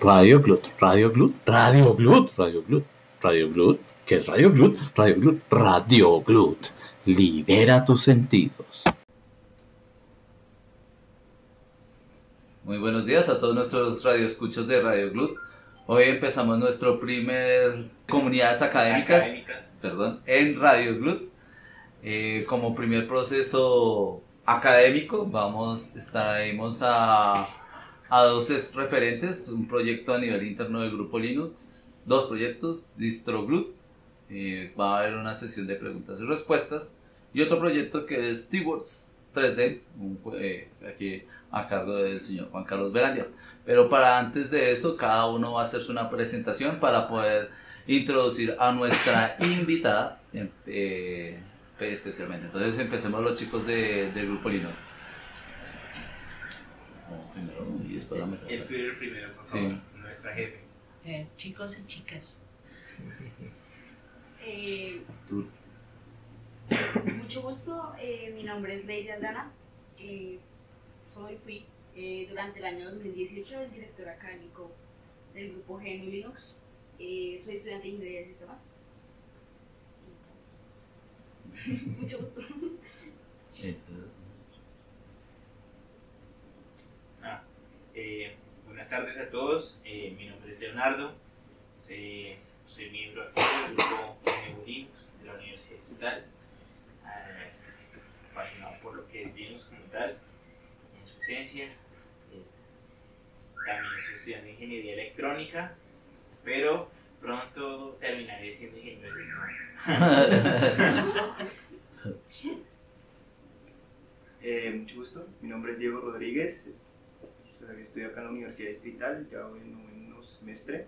Radio Glut, Radio Glut, Radio Glut, Radio Glut, Radio Glut. ¿Qué es Radio Glut? Radio Glut, Radio Glut. Libera tus sentidos. Muy buenos días a todos nuestros radioescuchos de Radio Glut. Hoy empezamos nuestro primer comunidades académicas, Académicas. perdón, en Radio Glut. Eh, como primer proceso académico, vamos, estaremos a, a dos es- referentes, un proyecto a nivel interno del grupo Linux, dos proyectos, DistroGlut, eh, va a haber una sesión de preguntas y respuestas, y otro proyecto que es Stewards 3D, un eh, aquí a cargo del señor Juan Carlos Verandia. Pero para antes de eso, cada uno va a hacerse una presentación para poder introducir a nuestra invitada, em- eh, especialmente. Entonces empecemos los chicos de, del grupo Linux. Primero, y después la mejor. El Führer primero, por Sí. favor, nuestra jefe. Eh, chicos y chicas. Eh, Tú. mucho gusto, eh, mi nombre es Lady Aldana. eh, soy, fui eh, durante el año 2018 el director académico del grupo GNU Linux. Eh, soy estudiante de Ingeniería de Sistemas. mucho gusto. Entonces, Ah, eh, buenas tardes a todos, eh, mi nombre es Leonardo, soy, soy miembro del grupo Linux de la Universidad Estatal, eh, apasionado por lo que es Linux como tal, en su esencia. Eh, también soy estudiante de Ingeniería Electrónica, pero pronto terminaré siendo ingeniero de sistemas. Eh, mucho gusto, mi nombre es Diego Rodríguez, estoy acá en la Universidad Distrital, ya voy en noveno semestre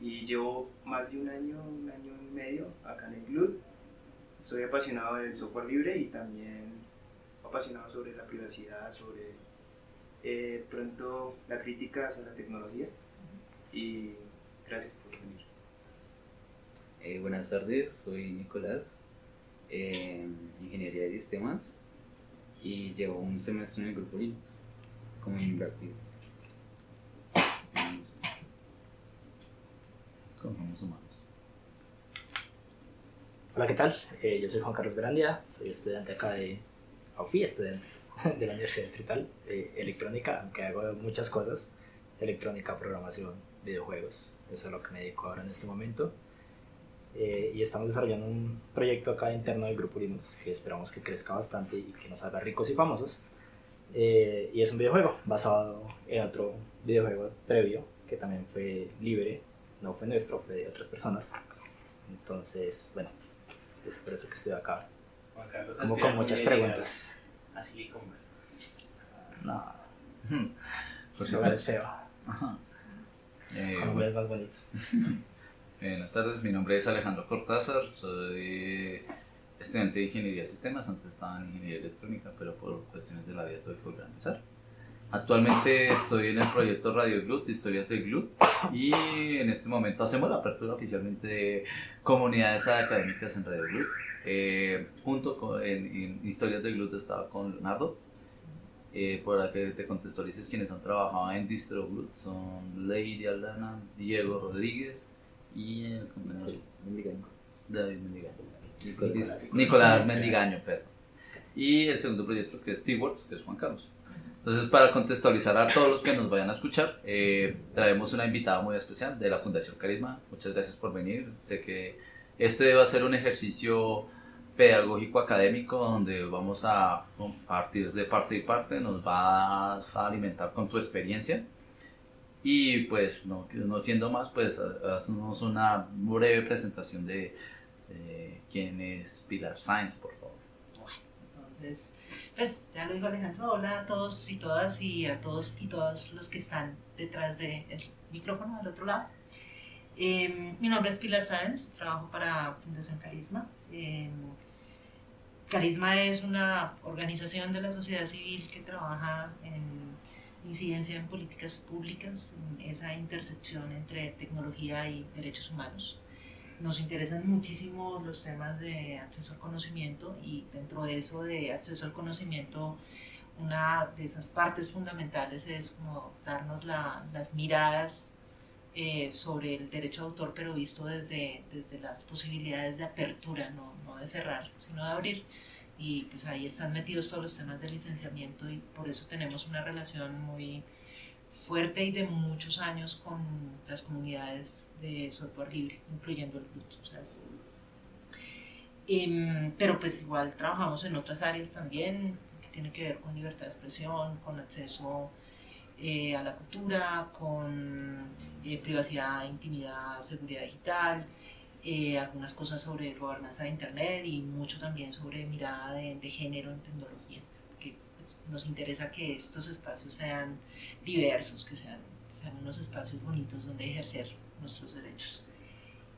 y llevo más de un año, un año y medio acá en el GLUD. Soy apasionado del software libre y también apasionado sobre la privacidad, sobre eh, pronto la crítica hacia la tecnología y gracias por venir. Eh, buenas tardes, soy Nicolás, eh, Ingeniería de Sistemas y llevo un semestre en el grupo Linux como activo. Escogemos humanos. Hola, ¿qué tal? Eh, yo soy Juan Carlos Verandia, soy estudiante acá de, fui estudiante de la Universidad Distrital, de electrónica, aunque hago muchas cosas, electrónica, programación, videojuegos, eso es lo que me dedico ahora en este momento. Eh, y estamos desarrollando un proyecto acá interno del Grupo Linux que esperamos que crezca bastante y que nos haga ricos y famosos. Eh, y es un videojuego basado en otro videojuego previo que también fue libre, no fue nuestro, fue de otras personas. Entonces, bueno, es por eso que estoy acá. Como con muchas preguntas. A Silicon Valley. No, ese lugar es feo. Ajá. Eh, Colombia es más bonito. Buenas tardes, mi nombre es Alejandro Cortázar, soy estudiante de Ingeniería de Sistemas, antes estaba en Ingeniería Electrónica, pero por cuestiones de la vida tuve que volver a empezar. Actualmente estoy en el proyecto Radio Glut, Historias del Glut, y en este momento hacemos la apertura oficialmente de comunidades académicas en Radio Glut. Eh, junto con, en, en Historias del Glut estaba con Leonardo, eh, para que te contextualices quienes han trabajado en Distro Glut, son Lady Aldana, Diego Rodríguez, y el compañero. David Mendigaño. Nicolás. Nicolás Mendigaño, perdón. Y el segundo proyecto que es Stewards, que es Juan Carlos. Entonces, para contextualizar a todos los que nos vayan a escuchar, eh, traemos una invitada muy especial de la Fundación Carisma. Muchas gracias por venir. Sé que este va a ser un ejercicio pedagógico académico donde vamos a partir de parte y parte, nos vas a alimentar con tu experiencia. Y pues, no, no siendo más, pues haznos una breve presentación de, de quién es Pilar Sainz, por favor. Entonces, pues ya lo dijo Alejandro, hola a todos y todas y a todos y todas los que están detrás del micrófono al otro lado. Eh, mi nombre es Pilar Sáenz, trabajo para Fundación Carisma. Eh, Carisma es una organización de la sociedad civil que trabaja en incidencia en políticas públicas, en esa intersección entre tecnología y derechos humanos. Nos interesan muchísimo los temas de acceso al conocimiento y dentro de eso de acceso al conocimiento una de esas partes fundamentales es como darnos la- las miradas eh, sobre el derecho de autor, pero visto desde, desde las posibilidades de apertura, no, no de cerrar, sino de abrir. Y pues ahí están metidos todos los temas de licenciamiento y por eso tenemos una relación muy fuerte y de muchos años con las comunidades de software libre, incluyendo el Bluetooth. Em, pero pues igual trabajamos en otras áreas también, que tiene que ver con libertad de expresión, con acceso eh, a la cultura, con eh, privacidad, intimidad, seguridad digital, eh, algunas cosas sobre gobernanza de Internet y mucho también sobre mirada de, género en tecnología, pues, nos interesa que estos espacios sean diversos, que sean, sean unos espacios bonitos donde ejercer nuestros derechos.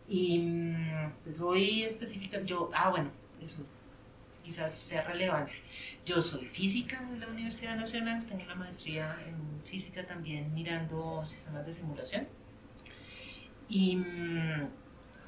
Y mm, pues hoy específica, yo, ah bueno, eso quizás sea relevante. Yo soy física de la Universidad Nacional, tengo una maestría en física también mirando sistemas de simulación. Y mm,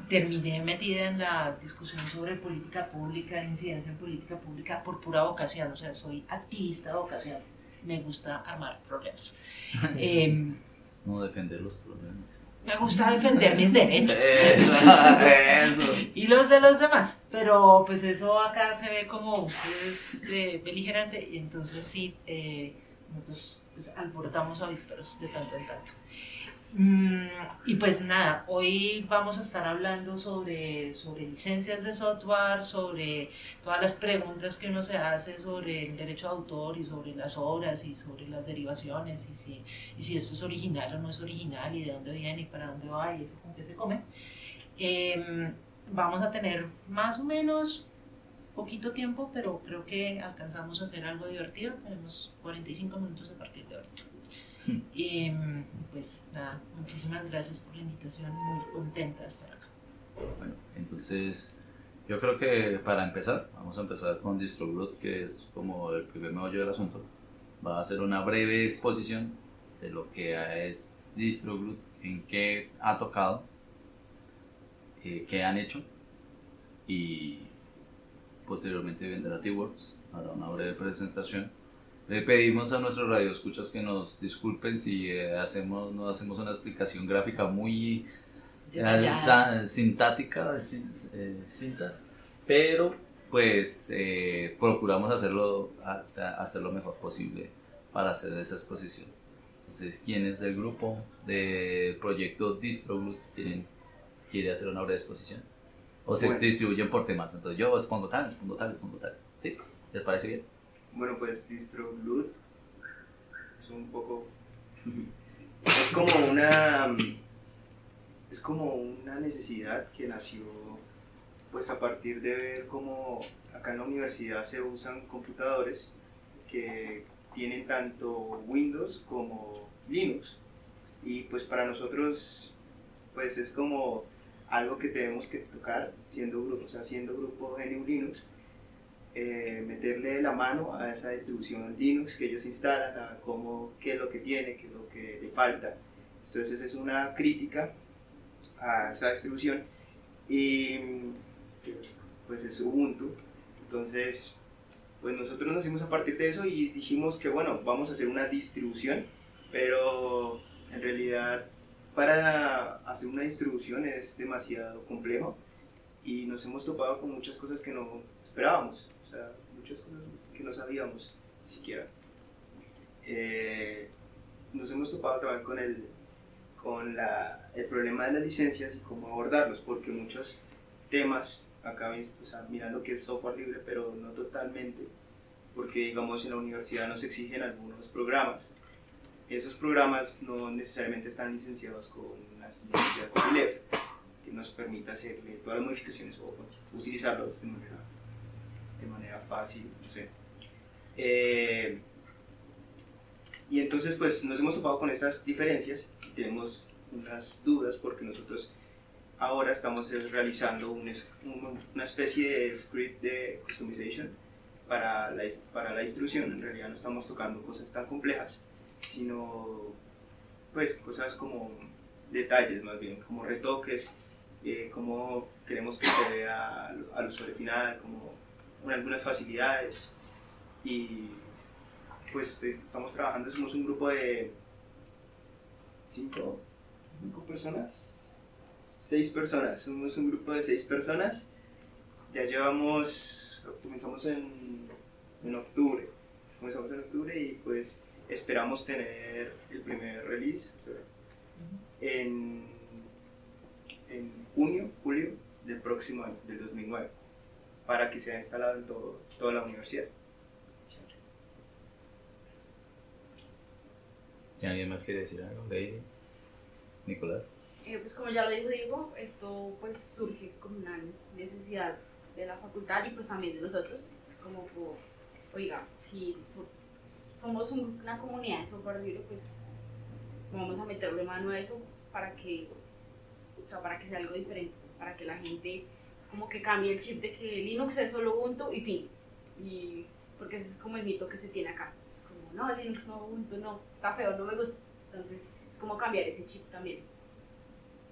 terminé metida en la discusión sobre política pública, incidencia en política pública por pura vocación, o sea, soy activista de vocación, me gusta armar problemas. Em, No defender los problemas. me gusta defender mis derechos. Eso, eso. y los de los demás. Pero pues eso acá se ve como ustedes eh, beligerante y entonces sí, eh, nosotros pues, alborotamos avisperos de tanto en tanto. Mm, y pues nada, hoy vamos a estar hablando sobre, sobre licencias de software, sobre todas las preguntas que uno se hace sobre el derecho de autor y sobre las obras y sobre las derivaciones y si, y si esto es original o no es original y de dónde viene y para dónde va y eso con qué se come. Em, vamos a tener más o menos poquito tiempo, pero creo que alcanzamos a hacer algo divertido. Tenemos 45 minutos de ahorita. Y pues nada, muchísimas gracias por la invitación, muy contenta de estar acá. Bueno, entonces yo creo que para empezar, vamos a empezar con DistroBlood, que es como el primer meollo del asunto. Va a hacer una breve exposición de lo que es DistroBlood, en qué ha tocado, eh, qué han hecho y posteriormente vendrá T-Works, hará una breve presentación. Le pedimos a nuestros radioescuchas que nos disculpen si eh, hacemos, no hacemos una explicación gráfica muy sa- sintática, sin- eh, cinta, pero pues eh, procuramos hacerlo, o sea, hacer lo mejor posible para hacer esa exposición. Entonces, ¿quién es del grupo del proyecto DistroBlood quieren, quiere hacer una breve exposición? O se Bueno. distribuyen por temas, entonces yo expongo tal, expongo tal, expongo tal. ¿Sí? ¿Les parece bien? Bueno, pues DistroBlood es un poco. Es como una. Es como una necesidad que nació pues a partir de ver cómo acá en la universidad se usan computadores que tienen tanto Windows como Linux. Y pues para nosotros pues es como algo que tenemos que tocar siendo o sea, siendo grupo GNU Linux eh, meterle la mano a esa distribución Linux que ellos instalan, a cómo, qué es lo que tiene, qué es lo que le falta. Entonces es una crítica a esa distribución y pues es Ubuntu. Entonces, pues nosotros nos hicimos a partir de eso y dijimos que bueno, vamos a hacer una distribución, pero en realidad para hacer una distribución es demasiado complejo y nos hemos topado con muchas cosas que no esperábamos, muchas cosas que no sabíamos siquiera. Eh, nos hemos topado también con, el, con la, el problema de las licencias y cómo abordarlos, porque muchos temas, acá mirando que es software libre, pero no totalmente, porque digamos en la universidad nos exigen algunos programas. Esos programas no necesariamente están licenciados con la licencia copyleft, que nos permita hacerle todas las modificaciones o utilizarlos de manera, de manera fácil, no sé. Eh, y entonces pues nos hemos topado con estas diferencias y tenemos unas dudas porque nosotros ahora estamos realizando un una especie de script de customization para la, para la distribución. En realidad no estamos tocando cosas tan complejas, sino pues cosas como detalles más bien, como retoques, eh, queremos que se vea al, al usuario final, como con algunas facilidades. Y pues es- estamos trabajando, somos un grupo de cinco, cinco personas, seis personas, somos un grupo de seis personas. Ya llevamos, comenzamos en, en octubre, comenzamos en octubre y pues esperamos tener el primer release o sea, en, en junio, julio del próximo año, del 2009, para que sea instalado en todo, toda la universidad. ¿Y alguien más quiere decir algo? Lady, Nicolás. Eh, pues como ya lo dijo Diego, esto pues surge como una necesidad de la facultad y pues también de nosotros, como por, oiga, si so- somos un- una comunidad de software libre, pues vamos a meterle mano a eso para que, o sea, para que sea algo diferente, para que la gente como que cambie el chip de que Linux es solo Ubuntu y fin, y porque ese es como el mito que se tiene acá, es como, no, Linux no, Ubuntu no, está feo, no me gusta, entonces es como cambiar ese chip también.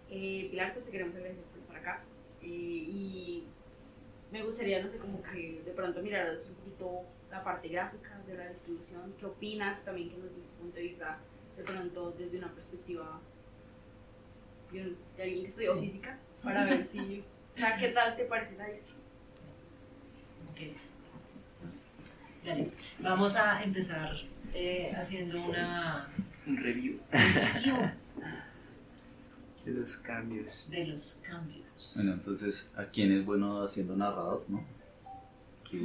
Eh, Pilar, pues te queremos agradecer por estar acá. Eh, y me gustaría, no sé, como que de pronto miraras un poquito la parte gráfica de la distribución. ¿Qué opinas también que nos des tu punto de vista de pronto desde una perspectiva de, alguien que estudió física? Para ver si, o sea, ¿qué tal te parece la distribución? Ok. Pues, dale. Vamos a empezar eh, haciendo una Un review review de los cambios. de los cambios. Bueno, entonces, ¿a quién es bueno haciendo narrador, no?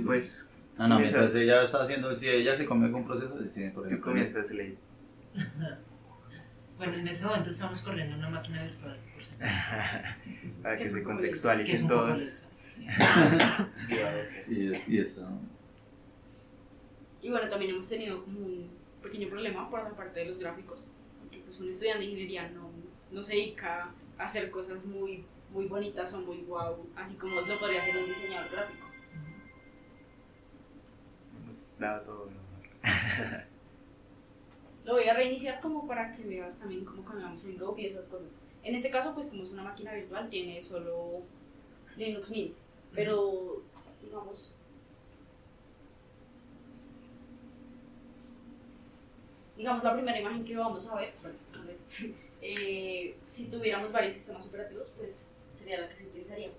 Pues Ah, no, comienzas- mientras ella está haciendo, si ella se come algún proceso, decide, por tú ejemplo, comienzas, Lady. Bueno, en este momento estamos corriendo una máquina virtual. Para que se contextualicen todos. y, es- y está. Y bueno, también hemos tenido como un pequeño problema por la parte de los gráficos, porque pues un estudiante de ingeniería no, no se dedica a hacer cosas muy, muy bonitas o muy guau, así como lo podría hacer un diseñador gráfico. Hemos dado todo. ¿no? Lo voy a reiniciar como para que veas también cómo cambiamos el Groove y esas cosas. En este caso, pues como es una máquina virtual, tiene solo Linux Mint, pero digamos... Digamos, la primera imagen que vamos a ver, bueno, a ver, eh, si tuviéramos varios sistemas operativos, pues sería la que se utilizaría.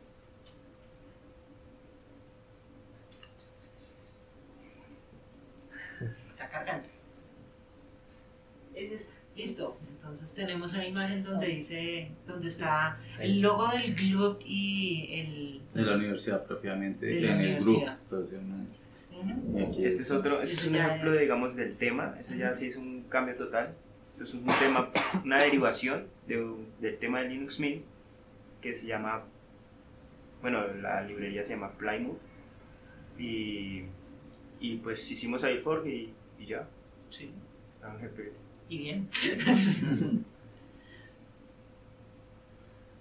Está cargando. Es esta. Listo. Entonces tenemos una imagen donde dice, donde está el logo del GLUT y el... De la universidad propiamente, De la en el grupo. universidad. propiamente. Ujú. Y aquí Este es otro, este es un ejemplo, es- digamos, del tema. Eso ya sí es un cambio total. Eso es un tema, una derivación de del tema de Linux Mint que se llama, bueno, la librería se llama Plymouth. Y, y pues hicimos ahí el fork y, y ya, Sí. está en GPU. Y bien.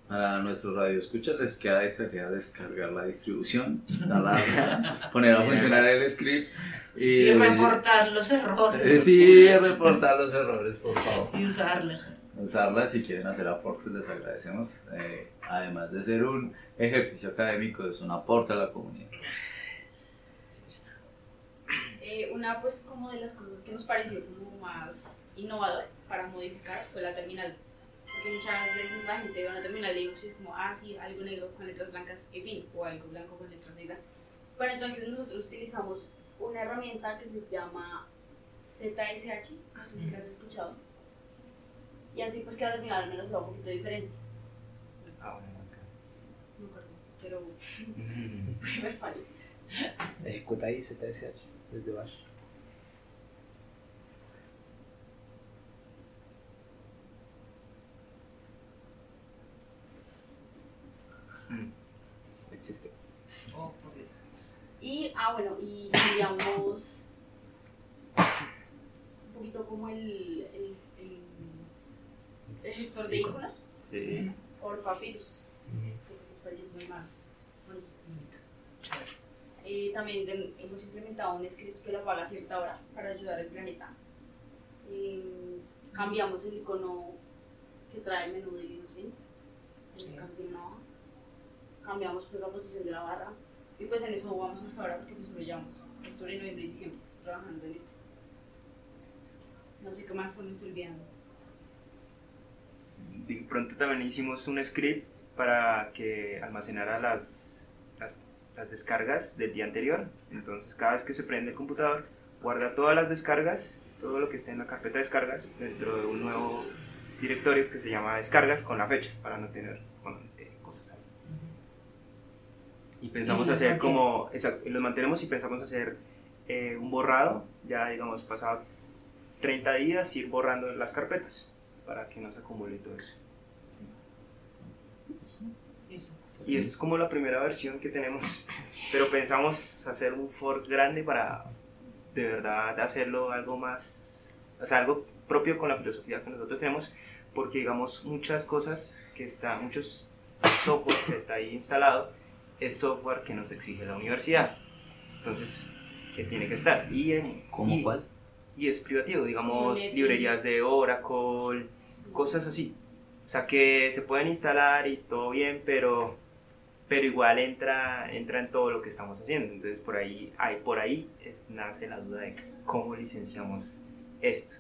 A nuestros radioescuchas les queda de tarea descargar la distribución, instalarla, poner a funcionar el script y, Y reportar los errores. Eh, Sí, reportar los errores, por favor. Y usarla. Usarla si quieren hacer aportes, les agradecemos. Eh, además de ser un ejercicio académico, es un aporte a la comunidad. Eh, una pues como de las cosas que nos pareció como más innovador para modificar fue la terminal. Porque muchas veces la gente ve una terminal de Linux y es como, ah, sí, algo negro con letras blancas, en fin, o algo blanco con letras negras. Bueno, entonces nosotros utilizamos una herramienta que se llama ZSH, no sé si la has escuchado. Y así pues que la terminal al menos va un poquito diferente. Ah, bueno, acá. No me acuerdo, pero primer fallo. Ejecuta ahí ZSH desde Bash. Mm. Existe. Oh, por eso. Y, ah, bueno, y cambiamos un poquito como el, el, el, el gestor de iconos Sí. por Papyrus, nos pareció muy más bonito. Eh, también de- hemos implementado un script que lo apaga a cierta hora para ayudar al planeta. Eh, cambiamos el icono que trae el menú de Linux en este Sí. caso una hoja. Cambiamos pues la posición de la barra y pues en eso vamos hasta ahora porque pues lo llevamos octubre, noviembre y diciembre trabajando en esto. No sé qué más me estoy olvidando. De pronto también hicimos un script para que almacenara las, las, las descargas del día anterior. Entonces cada vez que se prende el computador, guarda todas las descargas, todo lo que esté en la carpeta de descargas dentro de un nuevo directorio que se llama descargas con la fecha para no tener eh, cosas ahí. Y pensamos Y hacer como, exacto, y los mantenemos y pensamos hacer eh, un borrado, ya digamos pasado 30 días, ir borrando las carpetas para que no se acumule todo eso. Y esa es como la primera versión que tenemos. Pero pensamos hacer un fork grande para de verdad hacerlo algo más, o sea, algo propio con la filosofía que nosotros tenemos, porque digamos muchas cosas que está, muchos software que está ahí instalado, es software que nos exige la universidad. Entonces, que tiene que estar. Y, en, ¿Cómo y- cuál? Y es privativo, digamos, NetBeans. librerías de Oracle, cosas así. O sea, que se pueden instalar y todo bien, pero, pero igual entra, entra en todo lo que estamos haciendo. Entonces, por ahí, ahí, por ahí es, nace la duda de cómo licenciamos esto.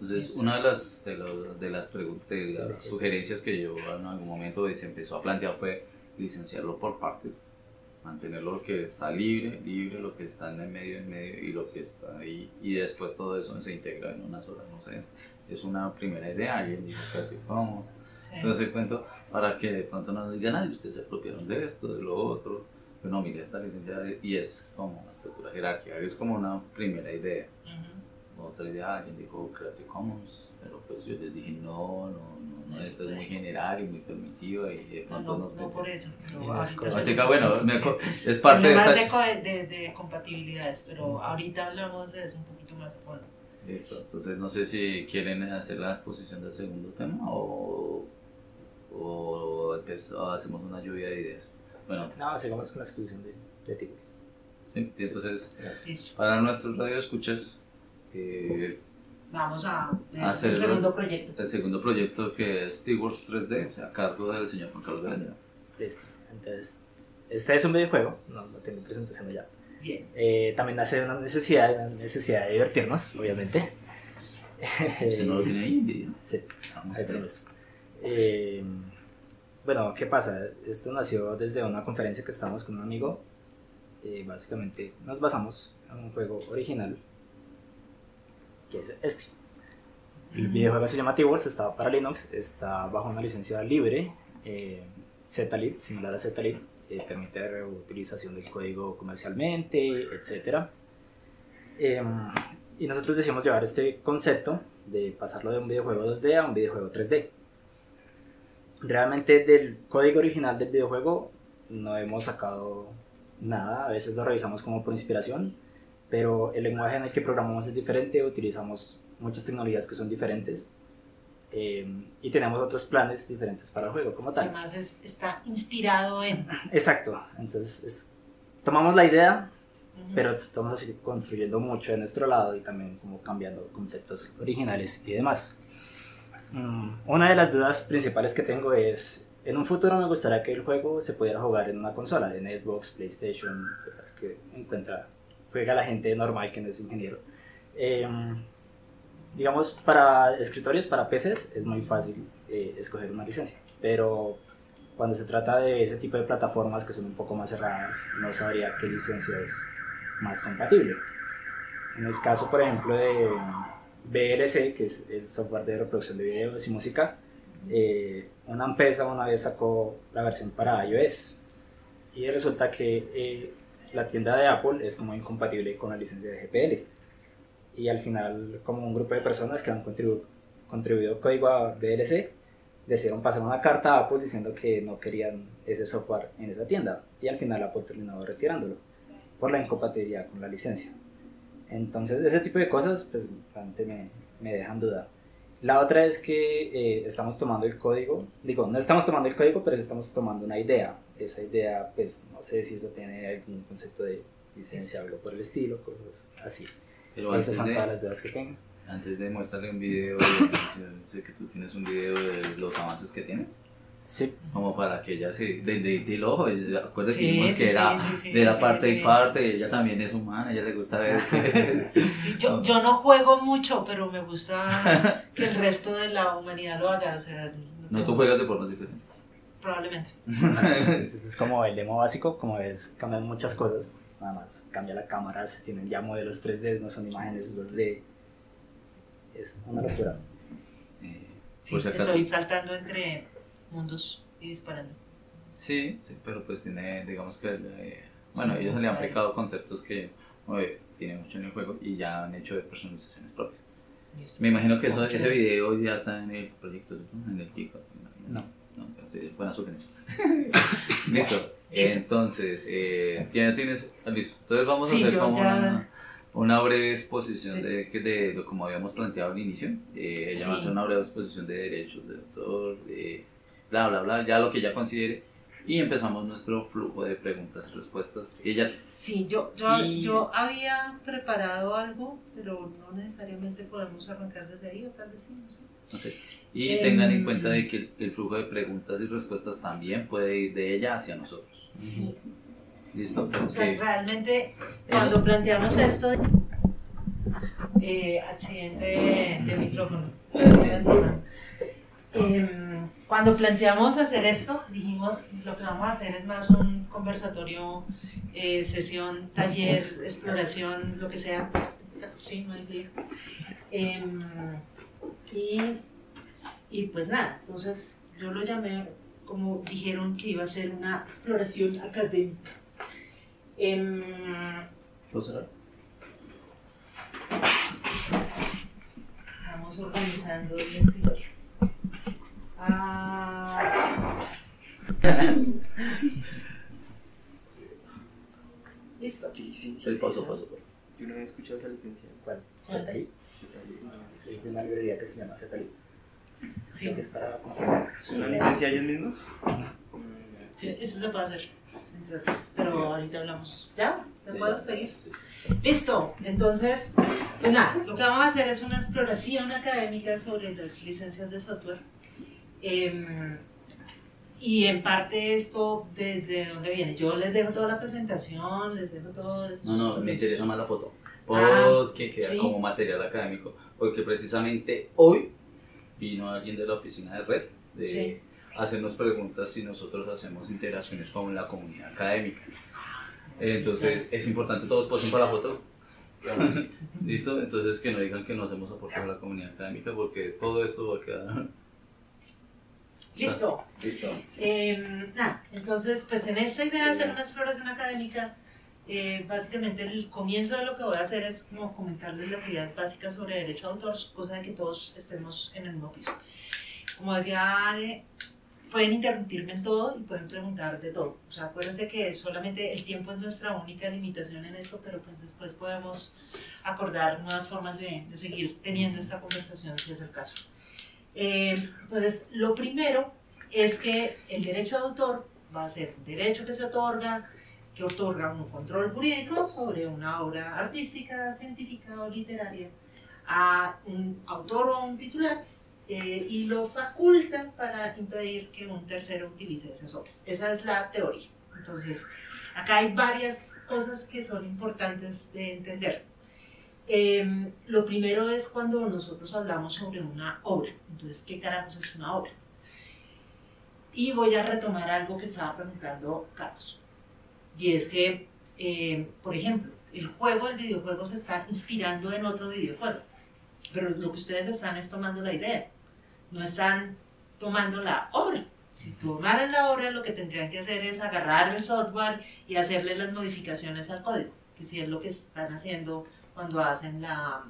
Entonces, una de las, de, los- de las, pregun- de las sugerencias que yo en algún momento se empezó a plantear fue licenciarlo por partes, mantener lo que está libre, libre, lo que está en el medio, en medio y lo que está ahí, y después todo eso se integra en una sola, no sé, es, una primera idea, alguien dijo Creative Commons, Sí. entonces cuento para que de pronto no digan, ay, ustedes se apropiaron de esto, de lo otro, pero no, mire, esta licencia, y es como una estructura jerárquica, es como una primera idea. Ujú. otra idea, alguien dijo Creative Commons, pero pues yo les dije no, no, no, no esto es muy general y muy permisivo y de No, pronto no, nos no meten- por eso, pero ahorita bueno, me es parte de esta... de, de, de compatibilidades, pero ahorita hablamos de eso un poquito más a fondo. Listo, entonces no sé si quieren hacer la exposición del segundo tema o, o, empe- o hacemos una lluvia de ideas. Bueno, No, sigamos con la exposición de, de Tigre. sí, entonces para nuestros radioescuchas, eh, Vamos a ver Hacer- el segundo proyecto. el segundo proyecto que es SteelWorks 3D, o sea, a cargo del señor Juan Carlos Grande. Listo. Entonces, este es un videojuego, no, no tengo presentación ya. Bien. Eh, también nace de una necesidad, una necesidad de divertirnos, obviamente. ¿Usted no lo tiene ahí en video? Sí, Vamos a ahí tenemos. Eh, bueno, ¿qué pasa? Esto nació desde una conferencia que estábamos con un amigo. Eh, básicamente nos basamos en un juego original, que es este. El videojuego se llama T-Wars, está para Linux, está bajo una licencia libre, eh, ZLib, similar a ZLib, eh, permite reutilización del código comercialmente, etc. Em, y nosotros decidimos llevar este concepto de pasarlo de un videojuego 2D a un videojuego 3D. Realmente del código original del videojuego no hemos sacado nada, a veces lo revisamos como por inspiración, pero el lenguaje en el que programamos es diferente, utilizamos muchas tecnologías que son diferentes eh, y tenemos otros planes diferentes para el juego como tal. Además es, está inspirado en... Exacto, entonces es- tomamos la idea, Ujú. pero estamos así construyendo mucho de nuestro lado y también como cambiando conceptos originales y demás. Mm, Una de las dudas principales que tengo es, en un futuro me gustaría que el juego se pudiera jugar en una consola, en Xbox, PlayStation, las que encuentra, juega la gente normal que no es ingeniero. Em, digamos, para escritorios, para PCs, es muy fácil eh, escoger una licencia, pero cuando se trata de ese tipo de plataformas que son un poco más cerradas, no sabría qué licencia es más compatible. En el caso, por ejemplo, de VLC, que es el software de reproducción de videos y música, eh, una empresa una vez sacó la versión para iOS y resulta que eh, la tienda de Apple es como incompatible con la licencia de GPL. Y al final, como un grupo de personas que han contribu- contribuido código a VLC, decidieron pasar una carta a Apple diciendo que no querían ese software en esa tienda. Y al final Apple terminó retirándolo por la incompatibilidad con la licencia. Entonces, ese tipo de cosas, pues, me, me dejan duda. La otra es que eh, estamos tomando el código, digo, no estamos tomando el código, pero estamos tomando una idea. Esa idea, pues, no sé si eso tiene algún concepto de licencia o algo por el estilo, cosas así. Pero Esas son todas de, las dudas que tengo. antes de mostrarle un video, yo sé que tú tienes un video de los avances que tienes. Sí, como para que ella se de, de, del ojo acuérdate Sí, que dijimos sí, que era sí, sí, de la sí, parte sí. y parte ella también es humana ella le gusta ver que Sí, yo, yo no juego mucho, pero me gusta que el resto de la humanidad lo haga. O sea, no tú juegas de formas diferentes Probablemente. es, es como el demo básico, como ves, cambian muchas cosas. Nada más cambia la cámara, se tienen ya modelos 3D, no son imágenes 2D. Es una locura. Eh, Sí, por si acaso estoy saltando entre mundos y disparando. sí sí pero pues tiene digamos que eh, bueno ellos le han aplicado conceptos que oye, tiene mucho en el juego y ya han hecho de personalizaciones propias me imagino que eso, ese video ya está en el proyecto ¿no? en el GitHub. No. no pero sí, buena sugerencia listo entonces eh, ya tienes listo entonces vamos a Sí, hacer yo como ya- una, una breve exposición de, que de, lo como habíamos planteado al inicio eh, ella va a Sí. hacer una breve exposición de derechos de autor de bla bla bla ya lo que ella considere y empezamos nuestro flujo de preguntas y respuestas ella Sí, yo, yo, Y- yo había preparado algo, pero no necesariamente podemos arrancar desde ahí, o tal vez sí, no sé. No sé. Y Em, tengan en cuenta de que el, el flujo de preguntas y respuestas también puede ir de ella hacia nosotros. Sí. ¿Listo? O sea, realmente cuando planteamos esto, eh, accidente de, de micrófono. Em, cuando planteamos hacer esto, dijimos lo que vamos a hacer es más un conversatorio, eh, sesión, taller, exploración, lo que sea. Sí, no hay. Em, y, y pues nada, entonces yo lo llamé como dijeron que iba a ser una exploración académica. Em, ¿Puedo cerrar? Vamos organizando el escritorio. Ah. Listo. ¿Qué licencia? Sí, es paso, paso, paso. Yo no había escuchado esa licencia. ¿Cuál? ZTI. Es de una librería que se llama ZTI. Sí, que es para ¿Es una licencia ellos mismos? sí, eso se puede hacer. Pero ahorita hablamos. ¿Ya? ¿Se Sí, puede ya. seguir? Sí, sí. Listo. Entonces, pues nada, lo que vamos a hacer es una exploración académica sobre las licencias de software. Em, y en parte esto, ¿desde dónde viene? Yo les dejo toda la presentación, les dejo todo eso. No, no, me interesa más la foto. Ah, Porque queda sí. como material académico. Porque precisamente hoy vino alguien de la oficina de red de Sí. hacernos preguntas si nosotros hacemos interacciones con la comunidad académica. Entonces es importante todos posen para la foto. ¿Listo? Entonces que no digan que no hacemos aporte a la comunidad académica porque todo esto va a quedar... Listo. Listo. Eh, nada, entonces, pues en esta idea de hacer una exploración académica, eh, básicamente el comienzo de lo que voy a hacer es como comentarles las ideas básicas sobre derecho de autor, cosa de que todos estemos en el mismo piso. Como decía Ale, pueden interrumpirme en todo y pueden preguntar de todo. O sea, acuérdense que solamente el tiempo es nuestra única limitación en esto, pero pues después podemos acordar nuevas formas de, de seguir teniendo esta conversación si es el caso. Eh, entonces, lo primero es que el derecho de autor va a ser un derecho que se otorga, que otorga un control jurídico sobre una obra artística, científica o literaria a un autor o un titular eh, y lo faculta para impedir que un tercero utilice esas obras. Esa es la teoría. Entonces, acá hay varias cosas que son importantes de entender. Eh, lo primero es cuando nosotros hablamos sobre una obra. Entonces, ¿qué carajos es una obra? Y voy a retomar algo que estaba preguntando Carlos. Y es que, eh, por ejemplo, el juego, el videojuego se está inspirando en otro videojuego. Pero lo que ustedes están es tomando la idea. No están tomando la obra. Si tomaran la obra, lo que tendrían que hacer es agarrar el software y hacerle las modificaciones al código, que sí es lo que están haciendo cuando hacen la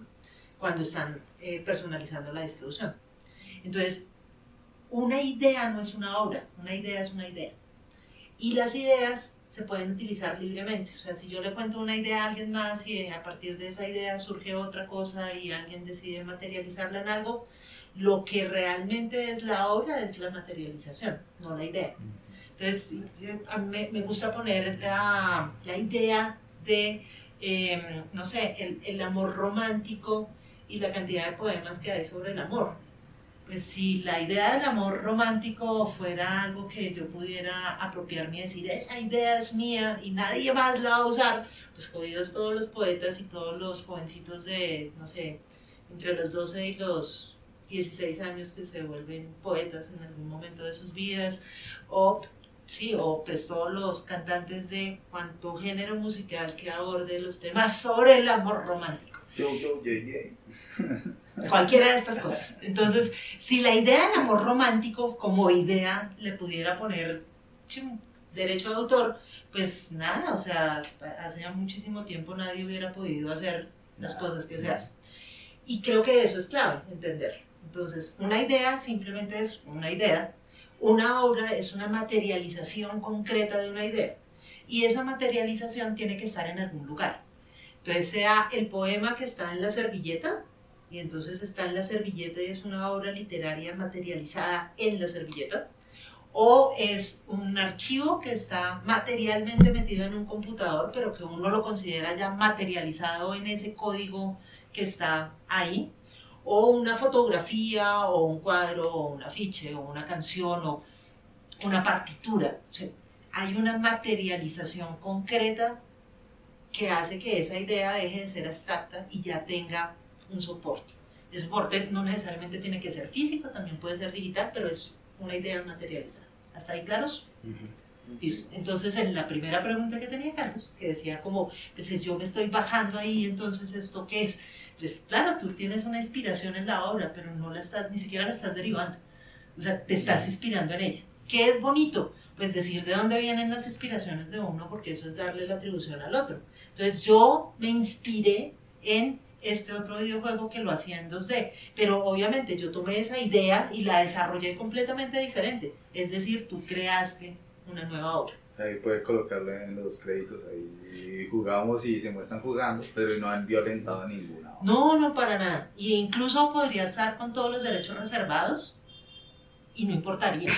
cuando están eh, personalizando la distribución. Entonces, una idea no es una obra, una idea es una idea. Y las ideas se pueden utilizar libremente. O sea, si yo le cuento una idea a alguien más y a partir de esa idea surge otra cosa y alguien decide materializarla en algo, lo que realmente es la obra es la materialización, no la idea. Entonces, a mí me gusta poner la, la idea de, eh, no sé, el, el amor romántico y la cantidad de poemas que hay sobre el amor. pues si la idea del amor romántico fuera algo que yo pudiera apropiarme y decir, esa idea es mía y nadie más la va a usar, pues jodidos todos los poetas y todos los jovencitos de, no sé, entre los 12 y los 16 años que se vuelven poetas en algún momento de sus vidas, o sí, o pues todos los cantantes de cuanto género musical que aborde los temas sobre el amor romántico. Yo, yo, yo, yo. Cualquiera de estas cosas. Entonces, si la idea del amor romántico como idea le pudiera poner chum, derecho de autor, pues nada, o sea, hace ya muchísimo tiempo nadie hubiera podido hacer las cosas que se hacen. Y creo que eso es clave, entenderlo. Entonces, una idea simplemente es una idea, una obra es una materialización concreta de una idea. Y esa materialización tiene que estar en algún lugar. Entonces, sea el poema que está en la servilleta, y entonces está en la servilleta y es una obra literaria materializada en la servilleta, o es un archivo que está materialmente metido en un computador, pero que uno lo considera ya materializado en ese código que está ahí, o una fotografía, o un cuadro, o un afiche, o una canción, o una partitura. O sea, hay una materialización concreta que hace que esa idea deje de ser abstracta y ya tenga un soporte. El soporte no necesariamente tiene que ser físico, también puede ser digital, pero es una idea materializada. ¿Hasta ahí claros? Listo. Entonces, en la primera pregunta que tenía Carlos, que decía como, pues yo me estoy basando ahí, entonces, ¿esto qué es? Pues claro, tú tienes una inspiración en la obra, pero no la estás, ni siquiera la estás derivando. O sea, te estás inspirando en ella. ¿Qué es bonito? Pues decir de dónde vienen las inspiraciones de uno, porque eso es darle la atribución al otro. Entonces, yo me inspiré en este otro videojuego que lo hacía en 2D. Pero obviamente yo tomé esa idea y la desarrollé completamente diferente. Es decir, tú creaste una nueva obra. Ahí puede colocarle en los créditos, ahí jugamos y se muestran jugando, pero no han violentado ninguna. No, no para nada. Y incluso podría estar con todos los derechos reservados y no importaría.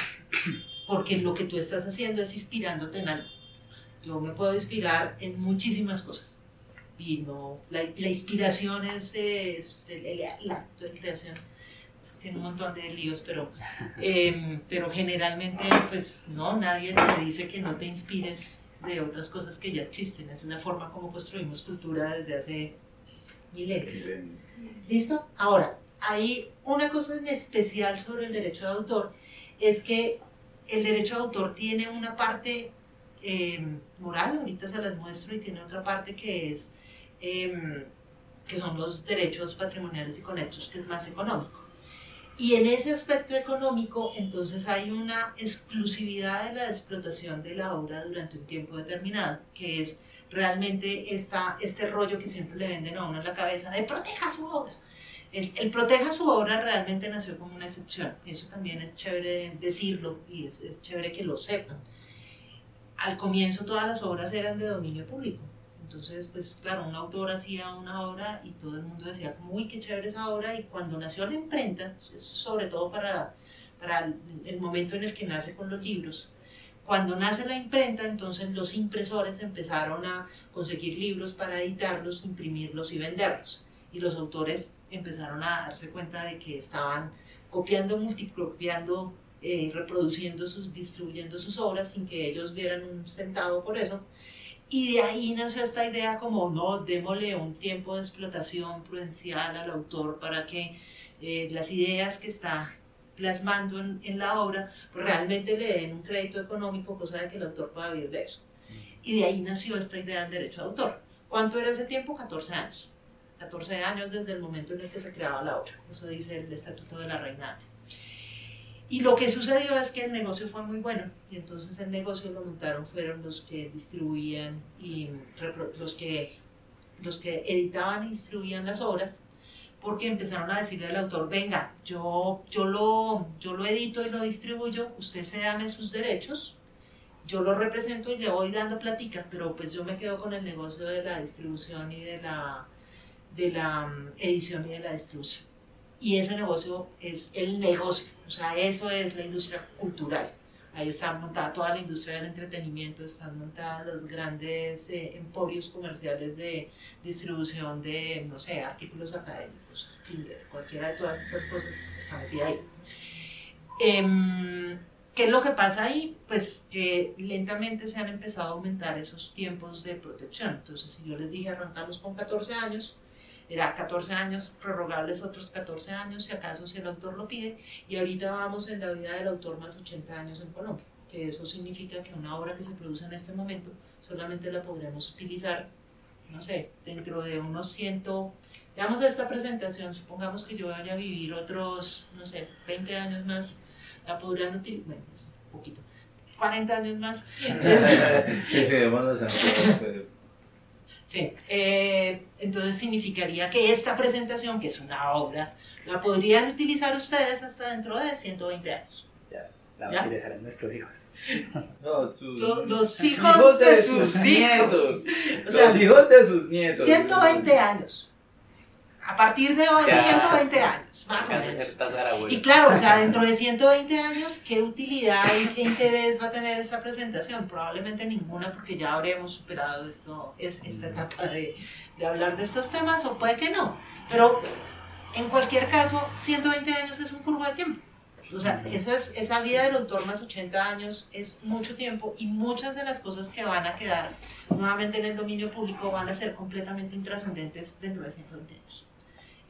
Porque lo que tú estás haciendo es inspirándote en algo. Yo me puedo inspirar en muchísimas cosas. Y no, la, la inspiración es, es el, el- el acto de creación. Tiene un montón de líos, pero, em, pero generalmente, pues no, nadie te dice que no te inspires de otras cosas que ya existen. Es una forma como construimos cultura desde hace milenios. Miren, ¿Listo? Ahora, hay una cosa en especial sobre el derecho de autor, es que el derecho de autor tiene una parte eh, moral, ahorita se las muestro, y tiene otra parte que es, eh, que son los derechos patrimoniales y conexos, que es más económico. Y en ese aspecto económico, entonces hay una exclusividad de la explotación de la obra durante un tiempo determinado, que es realmente esta, este rollo que siempre le venden a uno en la cabeza de proteja su obra. El, el proteja su obra realmente nació como una excepción. Eso también es chévere decirlo y es, es chévere que lo sepan. Al comienzo todas las obras eran de dominio público. Entonces, pues claro, un autor hacía una obra y todo el mundo decía, como, uy, qué chévere esa obra. Y cuando nació la imprenta, sobre todo para, para el- momento en el que nace con los libros, cuando nace la imprenta, entonces los impresores empezaron a conseguir libros para editarlos, imprimirlos y venderlos. Y los autores empezaron a darse cuenta de que estaban copiando, multicopiando, eh, reproduciendo, sus, distribuyendo sus obras sin que ellos vieran un centavo por eso. Y de ahí nació esta idea como, no, démosle un tiempo de explotación prudencial al autor para que eh, las ideas que está plasmando en, en la obra, realmente le den un crédito económico, cosa de que el autor pueda vivir de eso. Y de ahí nació esta idea del derecho de autor. ¿Cuánto era ese tiempo? 14 años. 14 años desde el momento en el que se creaba la obra. Eso dice el Estatuto de la Reina. Y lo que sucedió es que el negocio fue muy bueno. Y entonces el negocio lo montaron, fueron los que distribuían y los que, los que editaban y distribuían las obras porque empezaron a decirle al autor, venga, yo, yo, lo, yo lo edito y lo distribuyo, usted se dame sus derechos, yo lo represento y le voy dando platica, pero pues yo me quedo con el negocio de la distribución y de la, de la mm, edición y de la distribución. Y ese negocio es el negocio, o sea, eso es la industria cultural. Ahí está montada toda la industria del entretenimiento, están montadas los grandes eh, emporios comerciales de distribución de, no sé, artículos académicos, cualquiera de todas estas cosas está metida ahí. Em, ¿Qué es lo que pasa ahí? Pues que lentamente se han empezado a aumentar esos tiempos de protección. Entonces, si yo les dije arrancamos con 14 años, era 14 años, prorrogables otros 14 años, si acaso si el autor lo pide, y ahorita vamos en la vida del autor más 80 años en Colombia, que eso significa que una obra que se produce en este momento solamente la podremos utilizar, no sé, dentro de unos 100, digamos esta presentación, supongamos que yo vaya a vivir otros, no sé, 20 años más, la podrían utilizar, bueno, es un poquito, 40 años más. Que se Sí, eh, entonces significaría que esta presentación, que es una obra, la podrían utilizar ustedes hasta dentro de 120 años. Ya, la ¿Ya? utilizarán nuestros hijos. No, sus- Los- hijos de sus hijos. nietos. O sea, los hijos de sus nietos. 120 años. A partir de hoy, Ya. 120 años, más o menos. Y claro, o sea, dentro de 120 años, ¿qué utilidad y qué interés va a tener esta presentación? Probablemente ninguna, porque ya habremos superado esto, es, esta etapa de, de hablar de estos temas, o puede que no. Pero en cualquier caso, 120 años es un curvo de tiempo. O sea, eso es, esa vida del autor más 80 años es mucho tiempo y muchas de las cosas que van a quedar nuevamente en el dominio público van a ser completamente intrascendentes dentro de 120 años.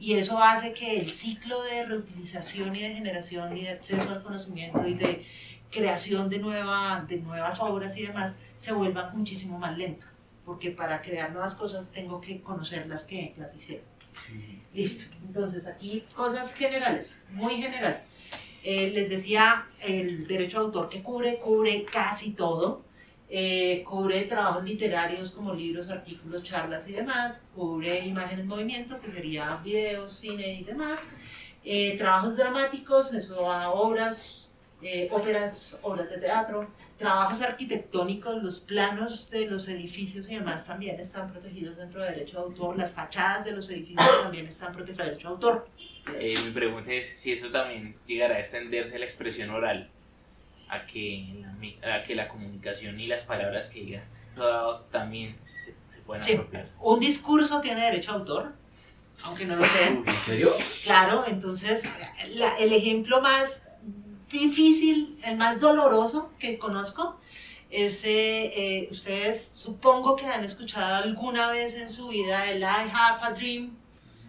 Y eso hace que el ciclo de reutilización y de generación y de acceso al conocimiento y de creación de, nueva, de nuevas obras y demás se vuelva muchísimo más lento. Porque para crear nuevas cosas tengo que conocer las que ya se hicieron. Listo. Entonces aquí cosas generales, muy general. Eh, les decía, el derecho de autor que cubre, cubre casi todo. Eh, cubre trabajos literarios como libros, artículos, charlas y demás, cubre imagen en movimiento, que sería videos, cine y demás, Eh, trabajos dramáticos, eso a obras, eh, óperas, obras de teatro, trabajos arquitectónicos, los planos de los edificios y demás también están protegidos dentro del derecho de autor, las fachadas de los edificios también están protegidas del derecho de autor. Eh, mi pregunta es si eso también llegará a extenderse a la expresión oral, a que la, a que la comunicación y las palabras que diga también se, Sí. apropiar. Un discurso tiene derecho de autor, aunque no lo crean. ¿En serio? Claro, entonces la- el ejemplo más difícil, el más doloroso que conozco es, eh, eh, ustedes supongo que han escuchado alguna vez en su vida el I have a dream,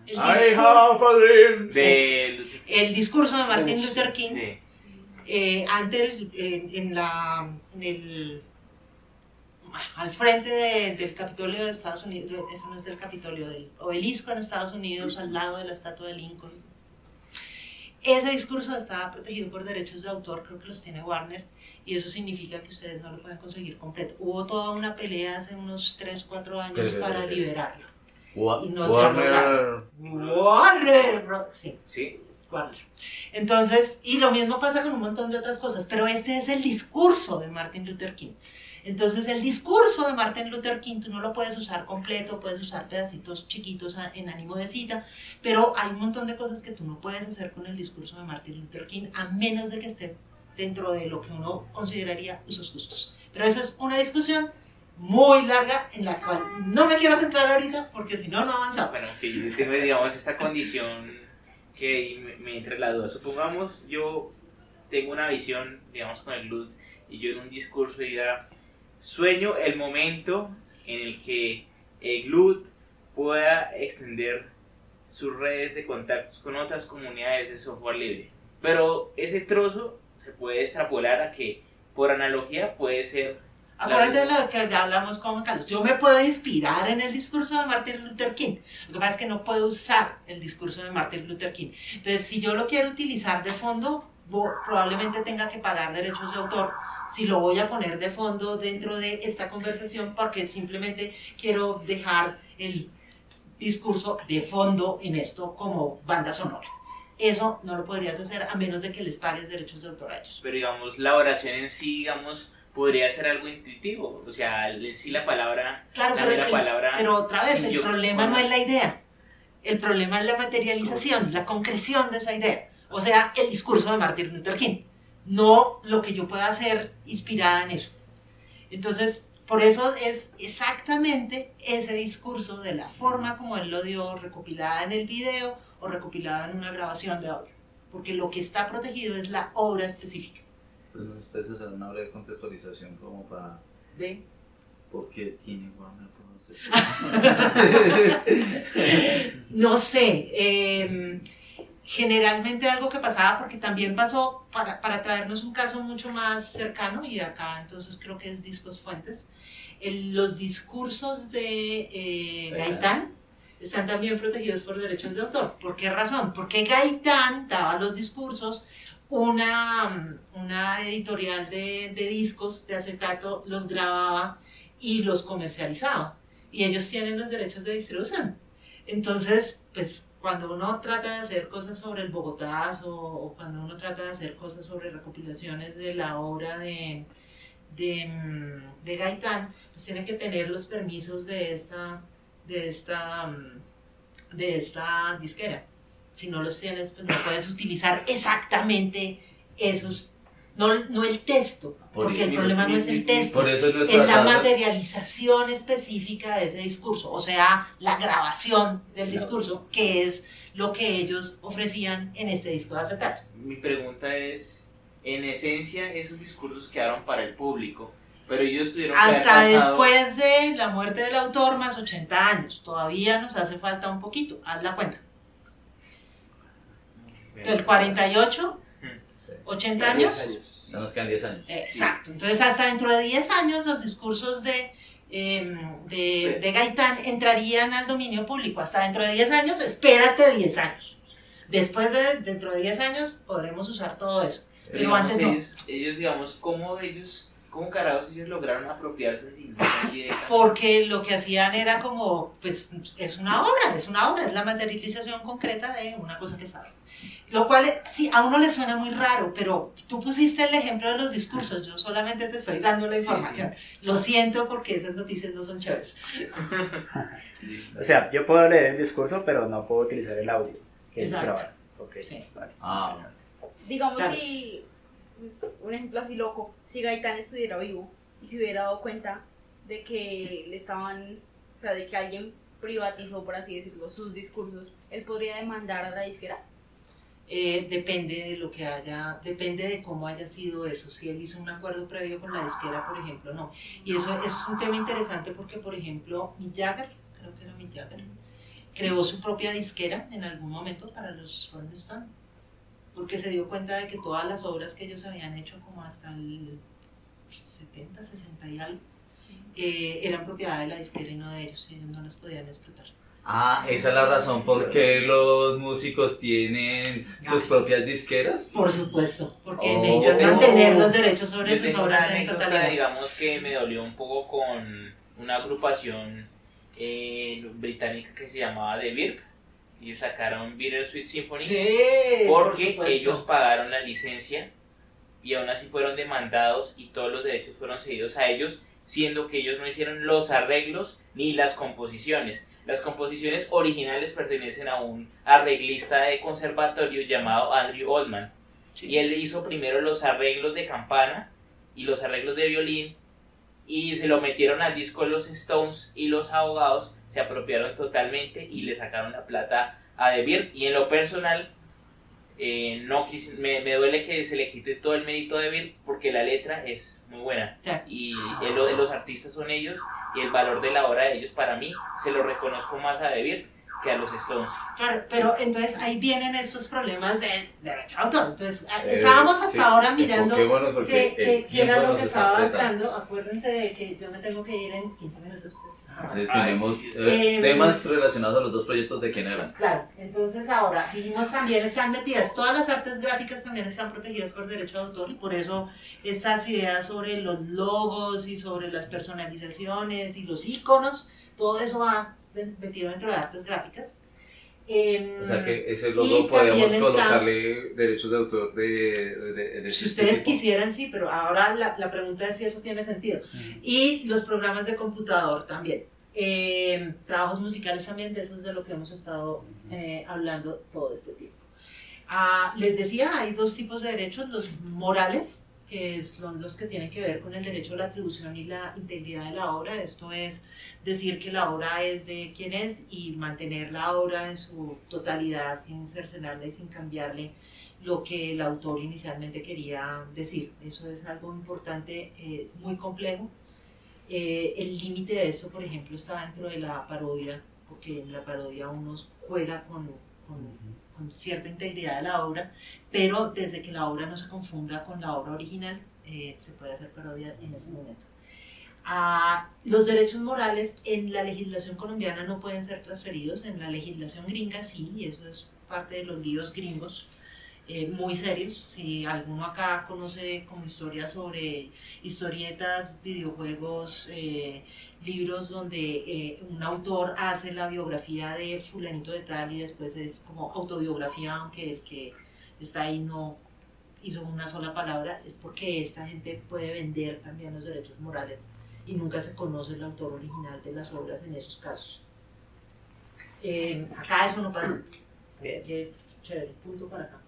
el, I discur- have a dream. De, el discurso de Martin Luther King de- eh, antes en, en la en el al frente de- del Capitolio de Estados Unidos, eso no es del Capitolio, del obelisco en Estados Unidos, al lado de la estatua de Lincoln. Ese discurso estaba protegido por derechos de autor, creo que los tiene Warner, y eso significa que ustedes no lo pueden conseguir completo. Hubo toda una pelea hace unos 3, 4 años para liberarlo. Wa- Y no se ha Warner. Warner, bro. Sí. sí, Entonces, y lo mismo pasa con un montón de otras cosas, pero este es el discurso de Martin Luther King. Entonces, el discurso de Martin Luther King tú no lo puedes usar completo, puedes usar pedacitos chiquitos en ánimo de cita, pero hay un montón de cosas que tú no puedes hacer con el discurso de Martin Luther King a menos de que esté dentro de lo que uno consideraría usos justos. Pero eso es una discusión muy larga en la cual no me quiero centrar ahorita porque si no, no avanzamos. bueno, que yo tengo, digamos, esta condición que me, me entre las dudas. Supongamos yo tengo una visión, digamos, con el GLUT y yo en un discurso diga, sueño el momento en el que el GLUT pueda extender sus redes de contactos con otras comunidades de software libre. Pero ese trozo se puede extrapolar a que, por analogía, puede ser Acuérdate de lo que ya hablamos con Carlos. Yo me puedo inspirar en el discurso de Martin Luther King. Lo que pasa es que no puedo usar el discurso de Martin Luther King. Entonces, si yo lo quiero utilizar de fondo, probablemente tenga que pagar derechos de autor. Si lo voy a poner de fondo dentro de esta conversación, porque simplemente quiero dejar el discurso de fondo en esto como banda sonora. Eso no lo podrías hacer a menos de que les pagues derechos de autor a ellos. pero digamos la oración en sí, digamos, podría ser algo intuitivo, o sea, en sí la palabra, Claro, la pero, el- palabra, pero otra vez, el problema no es la idea. El problema es la materialización, la concreción de esa idea. O sea, el discurso de Martin Luther King. no lo que yo pueda hacer inspirada en eso. Entonces, por eso es exactamente ese discurso de la forma como él lo dio, recopilada en el video o recopilada en una grabación de audio. Porque lo que está protegido es la obra específica. Entonces, ¿nos puedes hacer una breve contextualización como para De por qué tiene Warner Bros. No sé, eh, generalmente algo que pasaba, porque también pasó, para, para traernos un caso mucho más cercano, y acá entonces creo que es Discos Fuentes, el- los discursos de eh, Gaitán están también protegidos por derechos de autor. ¿Por qué razón? Porque Gaitán daba los discursos, una, una editorial de, de discos de acetato los grababa y los comercializaba. Y ellos tienen los derechos de distribución. Entonces, pues cuando uno trata de hacer cosas sobre el Bogotazo o cuando uno trata de hacer cosas sobre recopilaciones de la obra de, de, mm, de Gaitán, pues tiene que tener los permisos de esta, de esta, mm, de esta disquera. Si no los tienes, pues no puedes utilizar exactamente esos, no, no el texto, Por porque el problema no es el texto Por eso es la casa. materialización específica de ese discurso, o sea, la grabación del discurso, que es lo que ellos ofrecían en este disco de acetato. Mi pregunta es, en esencia, esos discursos quedaron para el público, pero ellos tuvieron que Hasta pasado- después de la muerte del autor, más 80 años, todavía nos hace falta un poquito, haz la cuenta. Del 48, 80 años. Ya nos quedan 10 años. Exacto. Entonces, hasta dentro de 10 años, los discursos de, em, de, de Gaitán entrarían al dominio público. Hasta dentro de 10 años, espérate 10 años. Después de dentro de 10 años, podremos usar todo eso. Pero digamos, antes no. ellos, ellos, digamos, ¿cómo ellos, cómo carajos ellos lograron apropiarse sin nadie de- Porque lo que hacían era como, pues, es una obra, es una obra, es la materialización concreta de una cosa que saben. Lo cual, eh, sí, a uno le suena muy raro, pero tú pusiste el ejemplo de los discursos, yo solamente te estoy dando la información. Lo siento porque esas noticias no son chéveres. O sea, yo puedo leer el discurso, pero no puedo utilizar el audio que Exacto. grabaron. Ok, Sí. vale, Ah. interesante. Digamos Claro. si, pues, un ejemplo así loco, si Gaitán estuviera vivo y se hubiera dado cuenta de que le estaban, o sea, de que alguien privatizó, por así decirlo, sus discursos, él podría demandar a la disquera. Eh, depende de lo que haya, depende de cómo haya sido eso. Si él hizo un acuerdo previo con la disquera, por ejemplo, no. Y eso es un tema interesante porque, por ejemplo, Mick Jagger, creo que era Mick Jagger, creó su propia disquera en algún momento para los Rolling Stones, porque se dio cuenta de que todas las obras que ellos habían hecho como hasta el 70, 60 y algo, eh, eran propiedad de la disquera y no de ellos, ellos no las podían explotar. Ah, esa es la razón por qué los músicos tienen sus propias disqueras. Por supuesto, porque Oh. necesitan Yo tengo- mantener los derechos sobre sus obras en totalidad. digamos que me dolió un poco con una agrupación eh, británica que se llamaba The Virp. Ellos sacaron Bittersweet Symphony Sí, por porque ellos pagaron la licencia y aún así fueron demandados y todos los derechos fueron cedidos a ellos, siendo que ellos no hicieron los arreglos ni las composiciones. Las composiciones originales pertenecen a un arreglista de conservatorio llamado Andrew Oldman. Y él hizo primero los arreglos de campana y los arreglos de violín y se lo metieron al disco de los Stones y los abogados se apropiaron totalmente y le sacaron la plata a De Beer. Y en lo personal, eh, no quis- me, me duele que se le quite todo el mérito a Beer porque la letra es muy buena y el- lo- los artistas son ellos y el valor de la obra de ellos para mí se lo reconozco más a Beer que a los Stones. Claro, pero entonces ahí vienen estos problemas de derecho de autor. Entonces, a- Eh, estábamos hasta sí, ahora mirando que, que- que era lo que estaba hablando. Acuérdense de que yo me tengo que ir en 15 minutos. Entonces tenemos eh, Eh, temas relacionados a los dos proyectos de quién eran. Claro, entonces ahora, vimos también están metidas, todas las artes gráficas también están protegidas por derecho de autor y por eso estas ideas sobre los logos y sobre las personalizaciones y los iconos, todo eso va metido dentro de artes gráficas. Em, O sea que ese logo está- colocarle derechos de autor de, de, de- Si este ustedes tipo. quisieran, sí, pero ahora la, la pregunta es si eso tiene sentido. Y los programas de computador también. Eh, trabajos musicales también, de eso es de lo que hemos estado eh, hablando todo este tiempo. Ah, les decía, hay dos tipos de derechos, los morales, que son los que tienen que ver con el derecho a la atribución y la integridad de la obra. Esto es decir que la obra es de quien es y mantener la obra en su totalidad sin cercenarla y sin cambiarle lo que el autor inicialmente quería decir. Eso es algo importante, es muy complejo. Eh, el límite de eso, por ejemplo, está dentro de la parodia, porque en la parodia uno juega con, con con cierta integridad de la obra, pero desde que la obra no se confunda con la obra original, eh, se puede hacer parodia en ese momento. Ah, los derechos morales en la legislación colombiana no pueden ser transferidos, en la legislación gringa sí, y eso es parte de los libros gringos, eh, muy serios. Si alguno acá conoce como historia sobre historietas, videojuegos, eh, libros donde eh, un autor hace la biografía de fulanito de tal y después es como autobiografía, aunque el que está ahí no hizo una sola palabra, es porque esta gente puede vender también los derechos morales y nunca se conoce el autor original de las obras en esos casos. acá eso no pasa. Chévere, punto para acá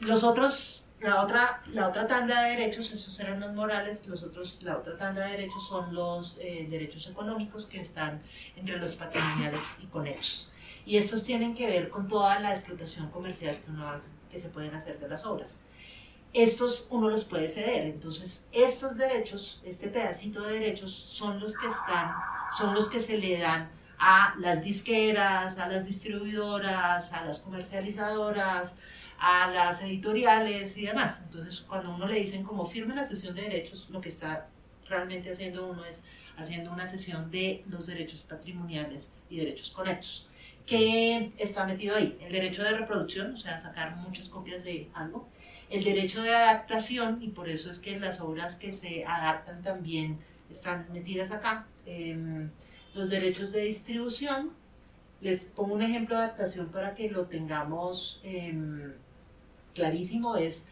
los otros, la otra, la otra tanda de derechos, esos eran los morales, los otros, la otra tanda de derechos son los eh, derechos económicos que están entre los patrimoniales y conexos. Y estos tienen que ver con toda la explotación comercial que se pueden hacer de las obras. Estos uno los puede ceder, entonces estos derechos, este pedacito de derechos son los que están, son los que se le dan a las disqueras, a las distribuidoras, a las comercializadoras, a las editoriales y demás. Entonces, cuando uno le dicen como firme la sesión de derechos, lo que está realmente haciendo uno es haciendo una sesión de los derechos patrimoniales y derechos conexos. ¿Qué está metido ahí? El derecho de reproducción, o sea, sacar muchas copias de algo. El derecho de adaptación, y por eso es que las obras que se adaptan también están metidas acá. Em, los derechos de distribución. Les pongo un ejemplo de adaptación para que lo tengamos em, clarísimo es,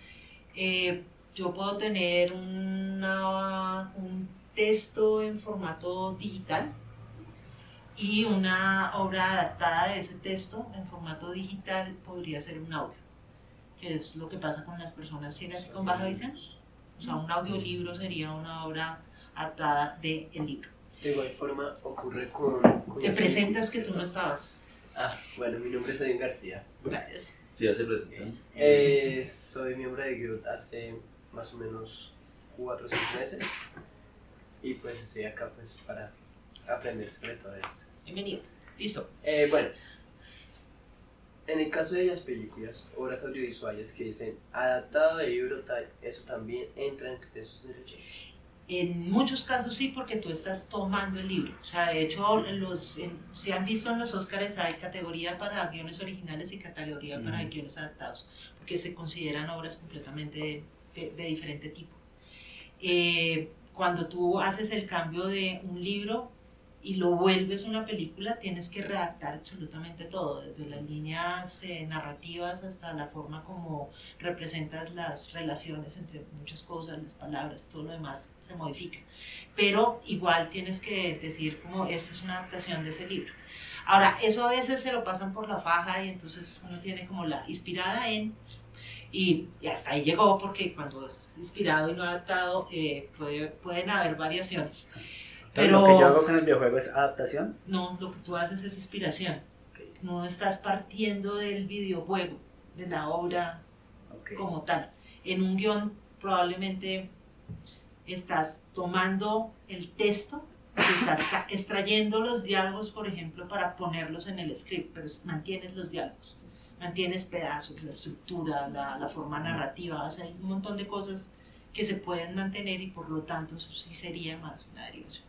eh, yo puedo tener un texto en formato digital y una obra adaptada de ese texto en formato digital podría ser un audio, que es lo que pasa con las personas ciegas y con baja visión. O sea, un audiolibro sería una obra adaptada del libro. De igual forma ocurre con... Te presentas que tú no estabas. Ah, bueno, mi nombre es Edwin García. Gracias. Sí, ya se presentó. Eh, soy miembro de Guild hace más o menos 4 o 5 meses y pues estoy acá pues para aprender sobre todo esto. Bienvenido. Listo. Eh, bueno, en el caso de las películas, obras audiovisuales que dicen adaptado de libro tal, eso también entra entre esos derechos. En muchos casos sí, porque tú estás tomando el libro. O sea, de hecho, los, si han visto en los Oscars hay categoría para guiones originales y categoría para guiones adaptados, porque se consideran obras completamente de, de, diferente tipo. Eh, cuando tú haces el cambio de un libro y lo vuelves una película, tienes que redactar absolutamente todo, desde las líneas eh, narrativas hasta la forma como representas las relaciones entre muchas cosas, las palabras, todo lo demás se modifica. Pero igual tienes que decir como esto es una adaptación de ese libro. Ahora, eso a veces se lo pasan por la faja y entonces uno tiene como la inspirada en y, hasta ahí llegó porque cuando es inspirado y no adaptado eh, pueden haber variaciones. Pero, lo que yo hago con el videojuego es adaptación. No, lo que tú haces es inspiración. No estás partiendo del videojuego, de la obra como tal. En un guion probablemente estás tomando el texto, estás extrayendo los diálogos, por ejemplo, para ponerlos en el script, pero mantienes los diálogos, mantienes pedazos, la estructura, la, la forma narrativa, o sea, hay un montón de cosas que se pueden mantener y por lo tanto eso sí sería más una derivación.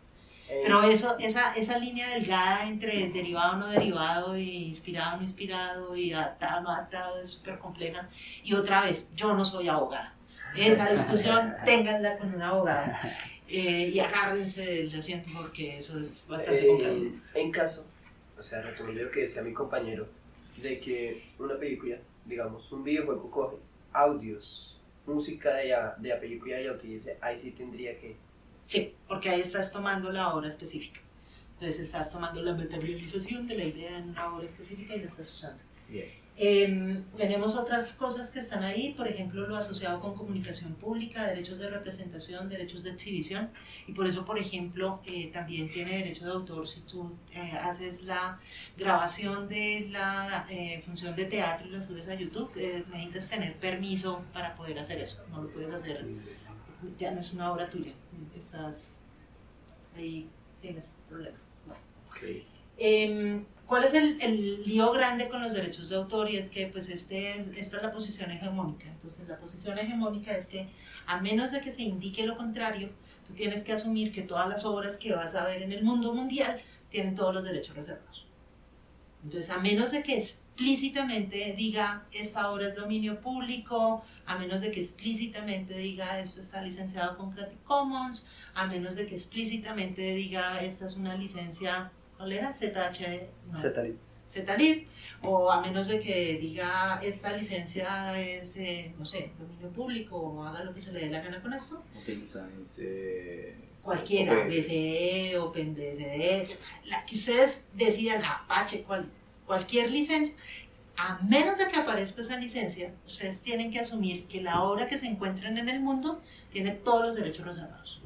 Pero eso, esa, esa línea delgada entre derivado no derivado, y inspirado no inspirado, y adaptado no adaptado es súper compleja. Y otra vez, yo no soy abogada. Esa discusión, ténganla con una abogada. Eh, y agárrense del asiento porque eso es bastante eh, complejo. En caso, o sea, retomando lo que decía mi compañero, de que una película, digamos, un videojuego coge audios, música de la, de la película y la utilice, ahí sí tendría que Sí, porque ahí estás tomando la obra específica. Entonces estás tomando la materialización de la idea en una obra específica y la estás usando. Em, tenemos otras cosas que están ahí, por ejemplo, lo asociado con comunicación pública, derechos de representación, derechos de exhibición, y por eso, por ejemplo, eh, también tiene derecho de autor si tú eh, haces la grabación de la eh, función de teatro y lo subes a YouTube, eh, necesitas tener permiso para poder hacer eso, no lo puedes hacer, ya no es una obra tuya, estás ahí, tienes problemas. Bueno. Em, ¿Cuál es el, el lío grande con los derechos de autor? Y es que pues este es, esta es la posición hegemónica. Entonces la posición hegemónica es que a menos de que se indique lo contrario, tú tienes que asumir que todas las obras que vas a ver en el mundo mundial tienen todos los derechos reservados. Entonces a menos de que explícitamente diga esta obra es dominio público, a menos de que explícitamente diga esto está licenciado con Creative Commons, a menos de que explícitamente diga esta es una licencia ¿cuál era? ZHD, no, Zetalib. ZLib, o a menos de que diga esta licencia es, eh, no sé, dominio público o haga lo que se le dé la gana con esto, Open Science, eh, cualquiera, Open- BCE, OpenBCD, la que ustedes decidan, Apache, cual- cualquier licencia, a menos de que aparezca esa licencia, ustedes tienen que asumir que la obra que se encuentren en el mundo tiene todos los derechos reservados.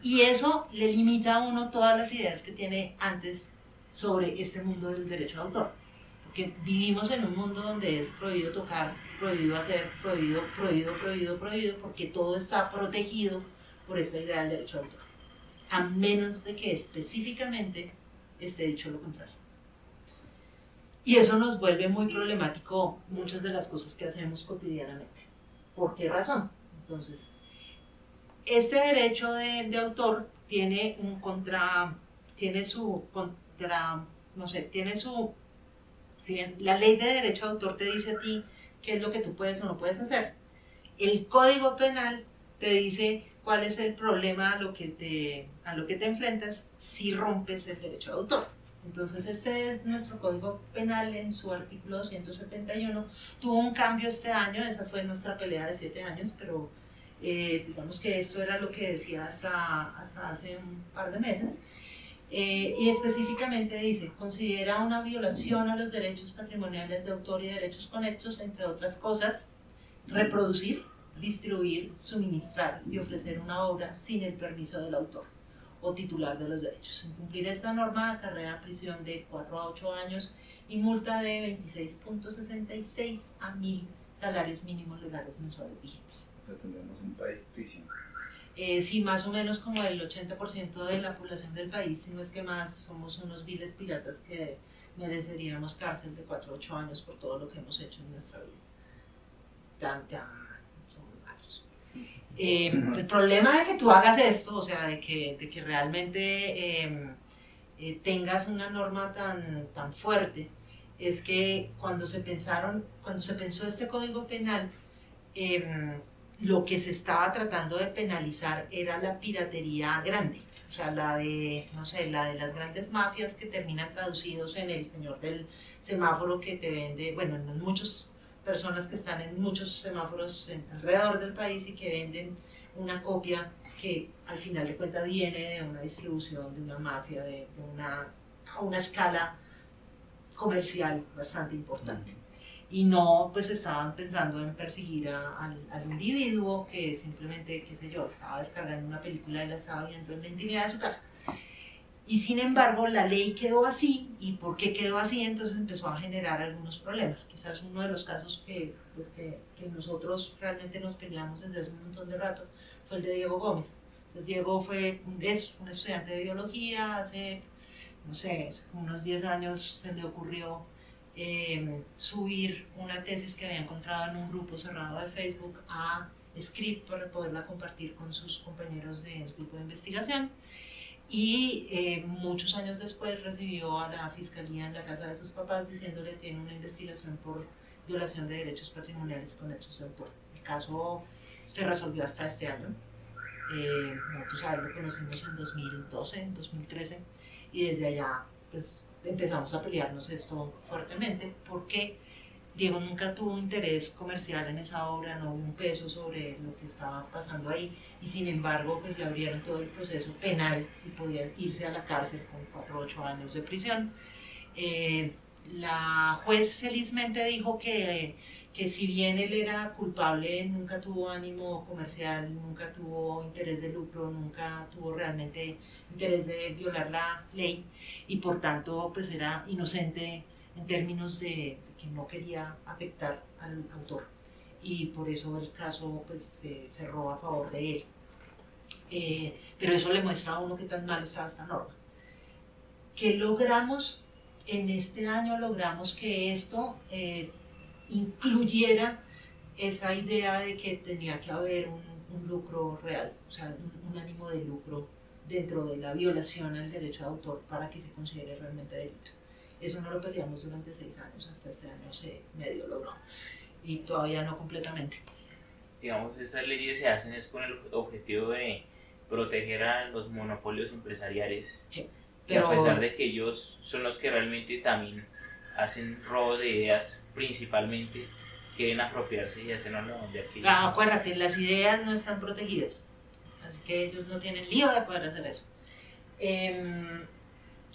Y eso le limita a uno todas las ideas que tiene antes sobre este mundo del derecho de autor. Porque vivimos en un mundo donde es prohibido tocar, prohibido hacer, prohibido, prohibido, prohibido, prohibido, porque todo está protegido por esta idea del derecho de autor. A menos de que específicamente esté dicho lo contrario. Y eso nos vuelve muy problemático muchas de las cosas que hacemos cotidianamente. ¿Por qué razón? Entonces, este derecho de, autor tiene un contra, tiene su contra, no sé, tiene su, si bien la ley de derecho de autor te dice a ti qué es lo que tú puedes o no puedes hacer, el código penal te dice cuál es el problema a lo que a lo que te enfrentas si rompes el derecho de autor. Entonces este es nuestro código penal en su artículo 271. Tuvo un cambio este año, esa fue nuestra pelea de siete años, pero eh, digamos que esto era lo que decía hasta, hasta hace un par de meses. Eh, y específicamente dice, considera una violación a los derechos patrimoniales de autor y derechos conexos, entre otras cosas, reproducir, distribuir, suministrar y ofrecer una obra sin el permiso del autor o titular de los derechos. Incumplir esta norma acarrea prisión de 4 a 8 años y multa de 26.66 a 1000 salarios mínimos legales mensuales vigentes. O sea, tendremos un país prisión. Eh, sí, más o menos como el 80% de la población del país, si no es que más, somos unos viles piratas que mereceríamos cárcel de 4 a 8 años por todo lo que hemos hecho en nuestra vida. Tan, tan. Eh, el problema de que tú hagas esto, o sea, de que, de que realmente eh, eh, tengas una norma tan, tan fuerte, es que cuando se pensaron, cuando se pensó este código penal, em, lo que se estaba tratando de penalizar era la piratería grande, o sea, la de, no sé, la de las grandes mafias que terminan traducidos en el señor del semáforo que te vende, bueno, en muchas personas que están en muchos semáforos en- alrededor del país y que venden una copia que al final de cuentas viene de una distribución, de una mafia, de, de una, a una escala comercial bastante importante y no pues estaban pensando en perseguir a- al, al individuo que simplemente, qué sé yo, estaba descargando una película y la estaba viendo en la intimidad de su casa. Y sin embargo, la ley quedó así, y ¿por qué quedó así? Entonces empezó a generar algunos problemas. Quizás uno de los casos que, pues, que, que nosotros realmente nos peleamos desde hace un montón de rato fue el de Diego Gómez. Entonces Diego fue, es un estudiante de biología, hace, no sé, unos 10 años se le ocurrió eh, subir una tesis que había encontrado en un grupo cerrado de Facebook a Script para poderla compartir con sus compañeros del grupo de investigación. Y eh, muchos años después recibió a la fiscalía en la casa de sus papás diciéndole tiene una investigación por violación de derechos patrimoniales con hechos de autor. El caso se resolvió hasta este año. Eh, nosotros a lo conocimos en 2012, en 2013, y desde allá pues empezamos a pelearnos esto fuertemente porque Diego nunca tuvo interés comercial en esa obra, no hubo un peso sobre lo que estaba pasando ahí y sin embargo pues le abrieron todo el proceso penal y podía irse a la cárcel con 4 o 8 años de prisión. Eh, la juez felizmente dijo que, que si bien él era culpable, nunca tuvo ánimo comercial, nunca tuvo interés de lucro, nunca tuvo realmente interés de violar la ley y por tanto pues era inocente en términos de, que no quería afectar al autor y por eso el caso pues se cerró a favor de él. Eh, pero eso le muestra a uno qué tan mal está esta norma. ¿Qué logramos? En este año logramos que esto eh, incluyera esa idea de que tenía que haber un, lucro real, o sea, un ánimo de lucro dentro de la violación al derecho de autor para que se considere realmente delito. Eso no lo peleamos durante seis años, hasta este año se medio logró y todavía no completamente. Digamos, estas leyes se hacen es con el objetivo de proteger a los monopolios empresariales. Sí, Y a pero- pesar de que ellos son los que realmente también hacen robos de ideas, principalmente quieren apropiarse y hacerlo donde aquí. Ah, acuérdate, las ideas no están protegidas, así que ellos no tienen lío de poder hacer eso. Em,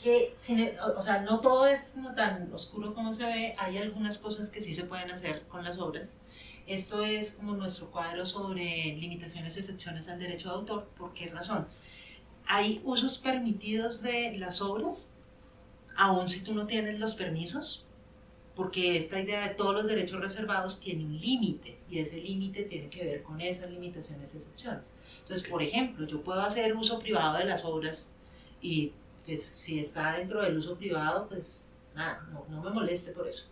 que, sin- o- sea, no todo es tan oscuro como se ve, hay algunas cosas que sí se pueden hacer con las obras. Esto es como nuestro cuadro sobre limitaciones y excepciones al derecho de autor. ¿Por qué razón? Hay usos permitidos de las obras, aun si tú no tienes los permisos, porque esta idea de todos los derechos reservados tiene un límite y ese límite tiene que ver con esas limitaciones y excepciones. Entonces, por ejemplo, yo puedo hacer uso privado de las obras y pues si está dentro del uso privado, pues nada, no, no me moleste por eso.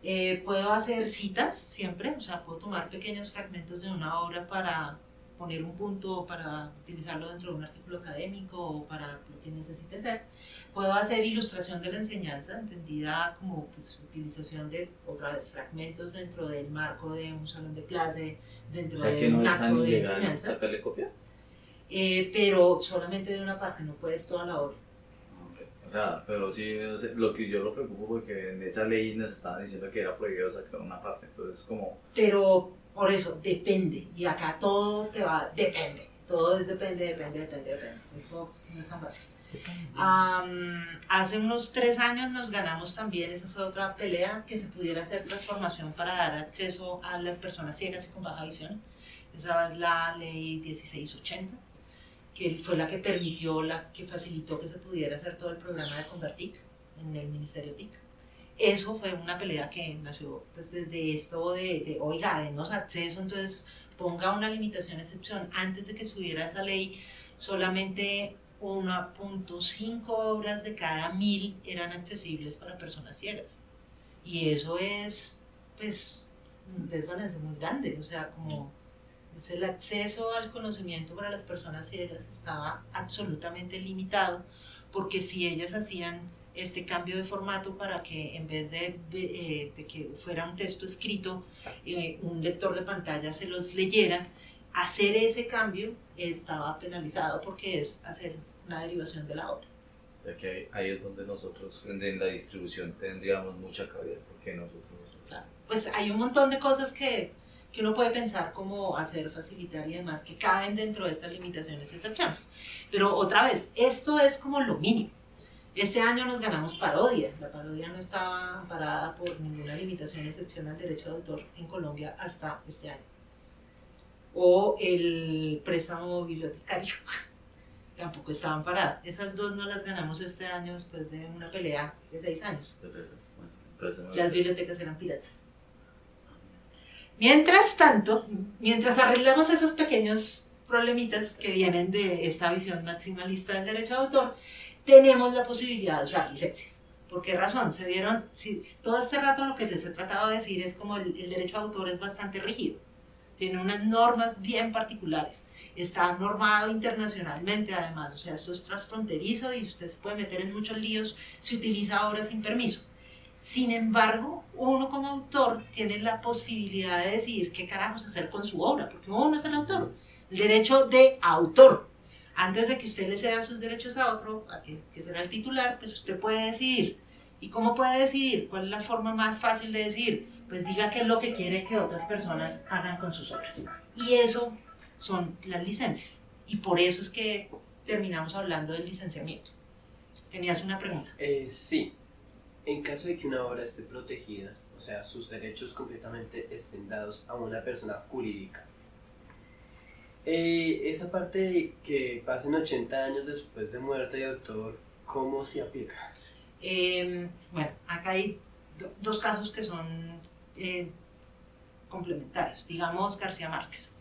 Eh, puedo hacer citas siempre, o sea, puedo tomar pequeños fragmentos de una obra para poner un punto, para utilizarlo dentro de un artículo académico o para lo que necesite ser. Puedo hacer ilustración de la enseñanza, entendida como pues, utilización de, otra vez, fragmentos dentro del marco de un salón de clase, dentro O sea de que no un acto de enseñanza, sacarle copia. Eh, pero solamente de una parte, no puedes toda la obra. O sea, pero sí, lo que yo lo preocupo porque en esa ley nos estaban diciendo que era prohibido sacar una parte, entonces como, Pero por eso, depende. Y acá todo te va, depende. Todo es depende, depende, depende, depende. Eso no es tan fácil. Am, hace unos tres años nos ganamos también, esa fue otra pelea, que se pudiera hacer transformación para dar acceso a las personas ciegas y con baja visión. Esa es la ley 1680, que fue la que permitió, la que facilitó que se pudiera hacer todo el programa de Convertic en el Ministerio TIC. Eso fue una pelea que nació pues, desde esto de, de, oiga, denos acceso, entonces ponga una limitación, excepción. Antes de que subiera esa ley, solamente 1.5 obras de cada mil eran accesibles para personas ciegas. Y eso es, pues, un desbalance muy grande. O sea, como es el acceso al conocimiento para las personas ciegas estaba absolutamente limitado, porque si ellas hacían este cambio de formato para que en vez de, eh, de que fuera un texto escrito, eh, un lector de pantalla se los leyera, hacer ese cambio estaba penalizado porque es hacer una derivación de la obra. Sea que ahí es donde nosotros en la distribución tendríamos mucha cabida, porque nosotros... Pues hay un montón de cosas que, que uno puede pensar como hacer, facilitar y demás que caben dentro de estas limitaciones y excepciones. Pero otra vez, esto es como lo mínimo. Este año nos ganamos parodia. La parodia no estaba amparada por ninguna limitación, excepción al derecho de autor en Colombia hasta este año. O el préstamo bibliotecario. Tampoco estaba amparada. Esas dos no las ganamos este año después de una pelea de seis años. Las bibliotecas eran piratas. Mientras tanto, mientras arreglamos esos pequeños problemitas que vienen de esta visión maximalista del derecho de autor, tenemos la posibilidad de usar licencias. ¿Por qué razón? Se vieron, todo este rato lo que les he tratado de decir es como el, el derecho de autor es bastante rígido, tiene unas normas bien particulares, está normado internacionalmente además, o sea, esto es transfronterizo y usted se puede meter en muchos líos si utiliza obras sin permiso. Sin embargo, uno como autor tiene la posibilidad de decidir qué carajos hacer con su obra, porque uno es el autor, el derecho de autor antes de que usted le ceda sus derechos a otro, a que, que será el titular, pues usted puede decidir. ¿Y cómo puede decidir? ¿Cuál es la forma más fácil de decidir? Pues diga qué es lo que quiere que otras personas hagan con sus obras. Y eso son las licencias. Y por eso es que terminamos hablando del licenciamiento. ¿Tenías una pregunta? Eh, sí. En caso de que una obra esté protegida, o sea, sus derechos completamente estén dados a una persona jurídica, eh, esa parte de que pasen 80 años después de muerte de autor, ¿cómo se aplica? Eh, bueno, acá hay do- dos casos que son eh, complementarios. Digamos García Márquez.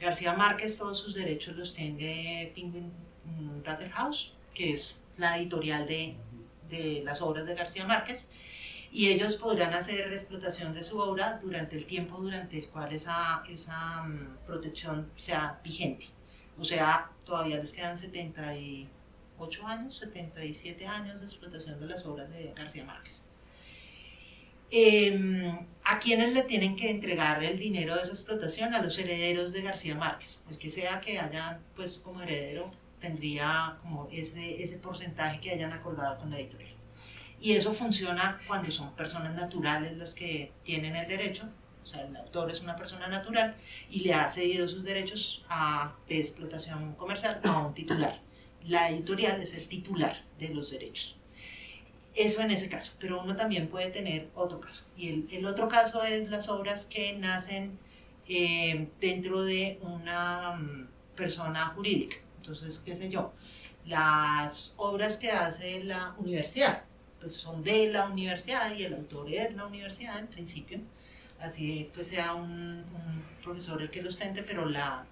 García Márquez todos sus derechos los tiene Penguin mm, Random House, que es la editorial de, de las obras de García Márquez, y ellos podrán hacer explotación de su obra durante el tiempo durante el cual esa, esa mm, protección sea vigente. O sea, todavía les quedan 78 años, 77 años de explotación de las obras de García Márquez. Eh, ¿A quiénes le tienen que entregar el dinero de esa explotación? A los herederos de García Márquez. El que sea que hayan puesto como heredero tendría como ese, ese porcentaje que hayan acordado con la editorial. Y eso funciona cuando son personas naturales los que tienen el derecho, o sea, el autor es una persona natural y le ha cedido sus derechos a, de explotación comercial a un titular. La editorial es el titular de los derechos. Eso en ese caso, pero uno también puede tener otro caso. Y el, el otro caso es las obras que nacen eh, dentro de una mm, persona jurídica. Entonces, qué sé yo, las obras que hace la universidad, pues son de la universidad y el autor es la universidad en principio. Así pues sea un, un profesor el que lo ostente, pero la...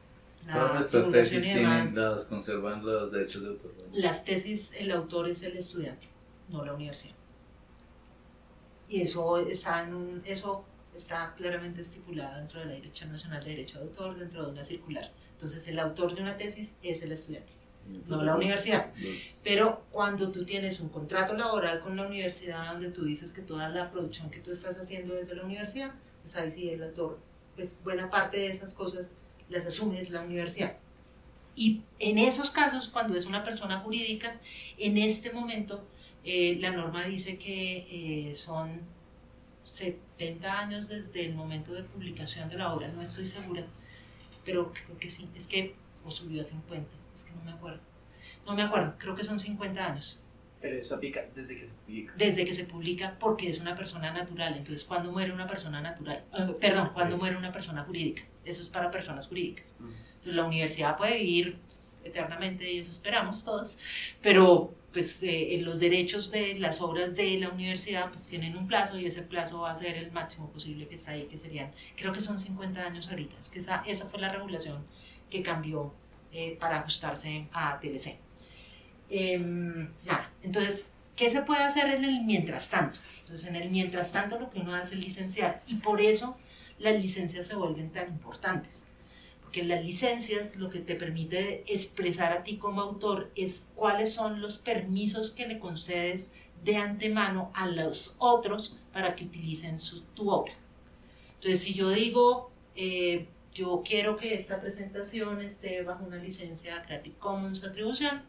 la Todas nuestras tesis tienen, las conservan los derechos de autor. ¿no? las tesis, el autor es el estudiante, no la universidad. Y eso está, en un- eso está claramente estipulado dentro de la Dirección Nacional de Derecho de Autor, dentro de una circular. Entonces, el autor de una tesis es el estudiante, no la universidad. Pero cuando tú tienes un contrato laboral con la universidad donde tú dices que toda la producción que tú estás haciendo desde la universidad, pues ahí sí el autor, pues buena parte de esas cosas las asume es la universidad. Y en esos casos, cuando es una persona jurídica, en este momento eh, la norma dice que eh, son 70 años desde el momento de publicación de la obra, no estoy segura, pero creo que sí, es que, o subió a 50, es que no me acuerdo. No me acuerdo, creo que son 50 años Pero eso aplica desde que se publica. desde que se publica porque es una persona natural. Entonces, cuando muere una persona natural, eh, perdón, cuando muere una persona jurídica, eso es para personas jurídicas. Entonces, la universidad puede vivir eternamente y eso esperamos todos, pero pues eh, los derechos de las obras de la universidad pues tienen un plazo y ese plazo va a ser el máximo posible que está ahí, que serían, creo que son 50 años ahorita, es que esa, esa fue la regulación que cambió eh, para ajustarse a TLC. Em, nada, entonces, ¿qué se puede hacer en el mientras tanto? Entonces, en el mientras tanto lo que uno hace es licenciar y por eso las licencias se vuelven tan importantes. Porque las licencias lo que te permite expresar a ti como autor es cuáles son los permisos que le concedes de antemano a los otros para que utilicen su- tu obra. Entonces, si yo digo, eh, yo quiero que esta presentación esté bajo una licencia Creative Commons atribución,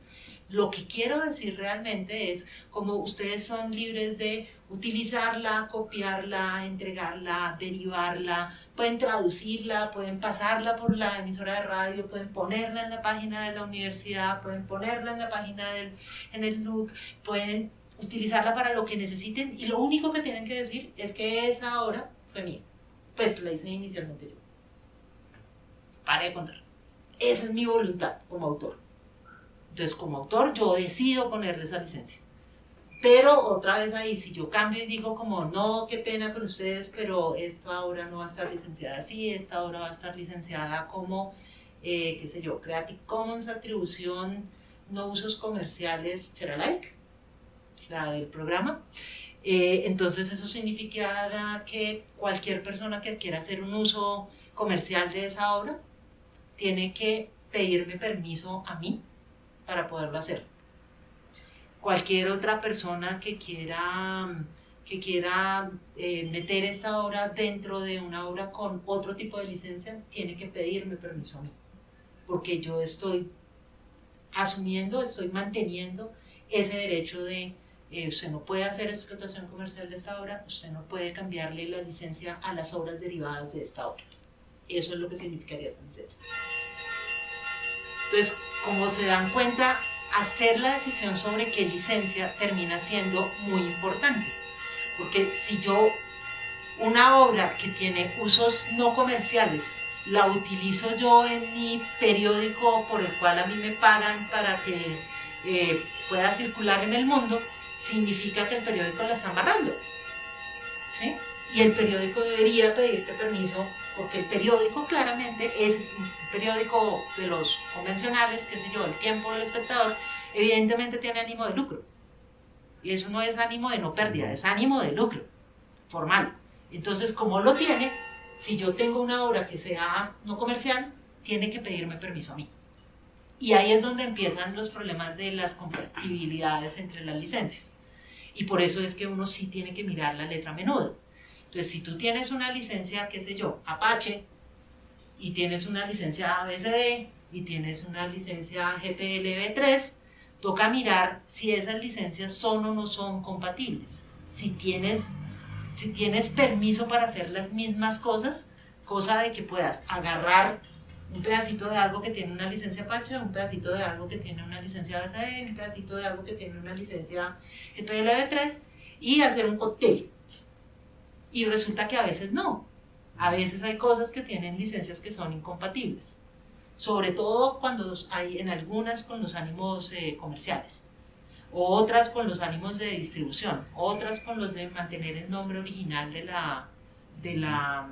lo que quiero decir realmente es como ustedes son libres de utilizarla, copiarla, entregarla, derivarla, pueden traducirla, pueden pasarla por la emisora de radio, pueden ponerla en la página de la universidad, pueden ponerla en la página del, en el look, pueden utilizarla para lo que necesiten y lo único que tienen que decir es que esa obra fue mía. Pues la hice inicialmente yo. Para de contar. Esa es mi voluntad como autor. Entonces, como autor, yo decido ponerle esa licencia. Pero otra vez ahí, si yo cambio y digo como, no, qué pena con ustedes, pero esta obra no va a estar licenciada así, esta obra va a estar licenciada como, eh, qué sé yo, Creative Commons, atribución, no usos comerciales, Alike, la del programa. Eh, entonces eso significará que cualquier persona que quiera hacer un uso comercial de esa obra tiene que pedirme permiso a mí para poderlo hacer. Cualquier otra persona que quiera, que quiera eh, meter esta obra dentro de una obra con otro tipo de licencia tiene que pedirme permiso a mí, porque yo estoy asumiendo, estoy manteniendo ese derecho de eh, usted no puede hacer explotación comercial de esta obra, usted no puede cambiarle la licencia a las obras derivadas de esta obra. Eso es lo que significaría esa licencia. Entonces, como se dan cuenta, hacer la decisión sobre qué licencia termina siendo muy importante. Porque si yo una obra que tiene usos no comerciales la utilizo yo en mi periódico por el cual a mí me pagan para que eh, pueda circular en el mundo, significa que el periódico la está amarrando. ¿sí? Y el periódico debería pedirte permiso porque el periódico claramente es periódico de los convencionales, qué sé yo, el tiempo del espectador, evidentemente tiene ánimo de lucro. Y eso no es ánimo de no pérdida, es ánimo de lucro, formal. Entonces, como lo tiene, si yo tengo una obra que sea no comercial, tiene que pedirme permiso a mí. Y ahí es donde empiezan los problemas de las compatibilidades entre las licencias. Y por eso es que uno sí tiene que mirar la letra a menudo. Entonces, si tú tienes una licencia, qué sé yo, Apache, y tienes una licencia ABCD, y tienes una licencia GPLB3, toca mirar si esas licencias son o no son compatibles. Si tienes, si tienes permiso para hacer las mismas cosas, cosa de que puedas agarrar un pedacito de algo que tiene una licencia Apache, un pedacito de algo que tiene una licencia ABCD, un pedacito de algo que tiene una licencia GPLB3 y hacer un cóctel y resulta que a veces no. A veces hay cosas que tienen licencias que son incompatibles. Sobre todo cuando hay en algunas con los ánimos eh, comerciales. Otras con los ánimos de distribución. Otras con los de mantener el nombre original de la, de la,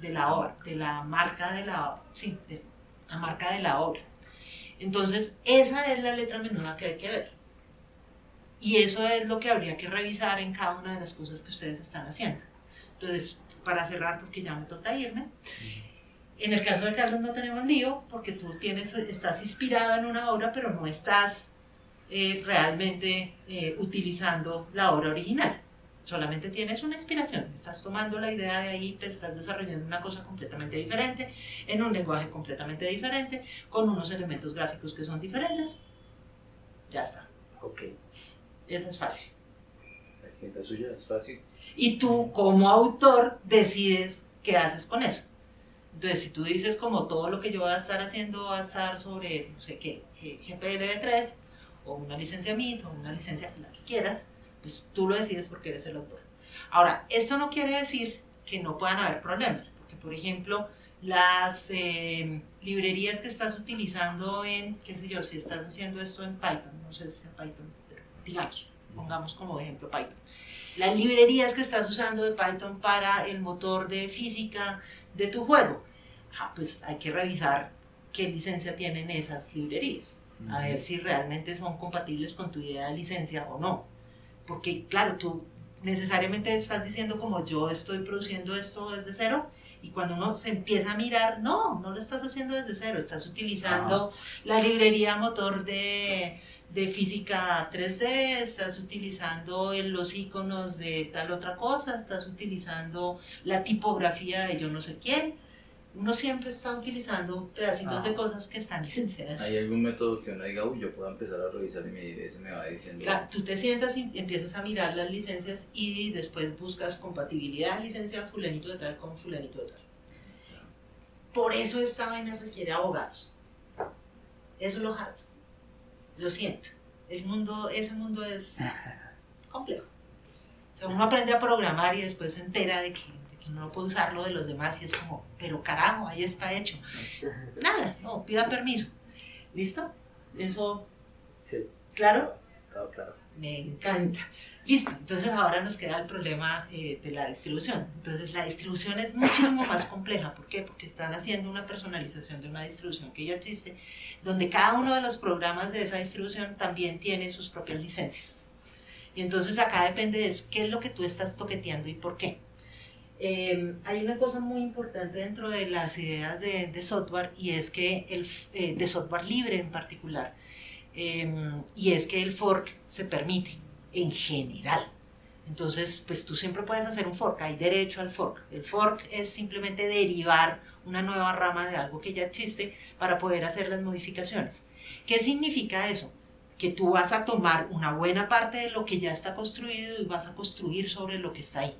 de la obra, de la marca de la, sí, de la marca de la obra. Entonces, esa es la letra menuda que hay que ver. Y eso es lo que habría que revisar en cada una de las cosas que ustedes están haciendo. Entonces, para cerrar, porque ya me toca irme, en el caso de Carlos no tenemos lío, porque tú tienes, estás inspirado en una obra, pero no estás eh, realmente eh, utilizando la obra original. Solamente tienes una inspiración, estás tomando la idea de ahí, pero estás desarrollando una cosa completamente diferente, en un lenguaje completamente diferente, con unos elementos gráficos que son diferentes. Ya está. Ok. Eso es fácil. La suya es fácil. Y tú como autor decides qué haces con eso. Entonces, si tú dices como todo lo que yo voy a estar haciendo va a estar sobre, no sé qué, GPLB3, o una licencia MIT, o una licencia, la que quieras, pues tú lo decides porque eres el autor. Ahora, esto no quiere decir que no puedan haber problemas, porque por ejemplo, las eh, librerías que estás utilizando en, qué sé yo, si estás haciendo esto en Python, no sé si es Python, pero digamos, pongamos como ejemplo Python las librerías que estás usando de Python para el motor de física de tu juego. Ah, pues hay que revisar qué licencia tienen esas librerías, a ver si realmente son compatibles con tu idea de licencia o no. Porque claro, tú necesariamente estás diciendo como yo estoy produciendo esto desde cero y cuando uno se empieza a mirar, no, no lo estás haciendo desde cero, estás utilizando la librería motor de de física 3D, estás utilizando los iconos de tal otra cosa, estás utilizando la tipografía de yo no sé quién. Uno siempre está utilizando pedacitos de cosas que están licenciadas. ¿Hay algún método que uno diga, uy, yo puedo empezar a revisar y me, ese me va diciendo? Claro, tú te sientas y empiezas a mirar las licencias y después buscas compatibilidad, licencia fulanito de tal con fulanito de tal. Por eso esta vaina requiere abogados. Eso es lo harto. Lo siento. El mundo, ese mundo es complejo. O sea, uno aprende a programar y después se entera de que, no puede usarlo de los demás y es como, pero carajo, ahí está hecho. Nada, no, pida permiso. ¿Listo? Eso. Sí. ¿Claro? Todo claro. Me encanta. Listo, entonces ahora nos queda el problema eh, de la distribución. Entonces la distribución es muchísimo más compleja. ¿Por qué? Porque están haciendo una personalización de una distribución que ya existe, donde cada uno de los programas de esa distribución también tiene sus propias licencias. Y entonces acá depende de qué es lo que tú estás toqueteando y por qué. Em, hay una cosa muy importante dentro de las ideas de, software y es que el, eh, de software libre en particular, em, y es que el fork se permite en general. Entonces, pues tú siempre puedes hacer un fork, hay derecho al fork. El fork es simplemente derivar una nueva rama de algo que ya existe para poder hacer las modificaciones. ¿Qué significa eso? Que tú vas a tomar una buena parte de lo que ya está construido y vas a construir sobre lo que está ahí.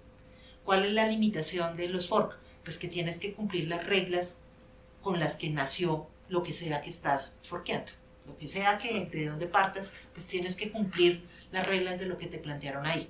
¿Cuál es la limitación de los fork? Pues que tienes que cumplir las reglas con las que nació lo que sea que estás forqueando. Lo que sea que de donde partas, pues tienes que cumplir las reglas de lo que te plantearon ahí.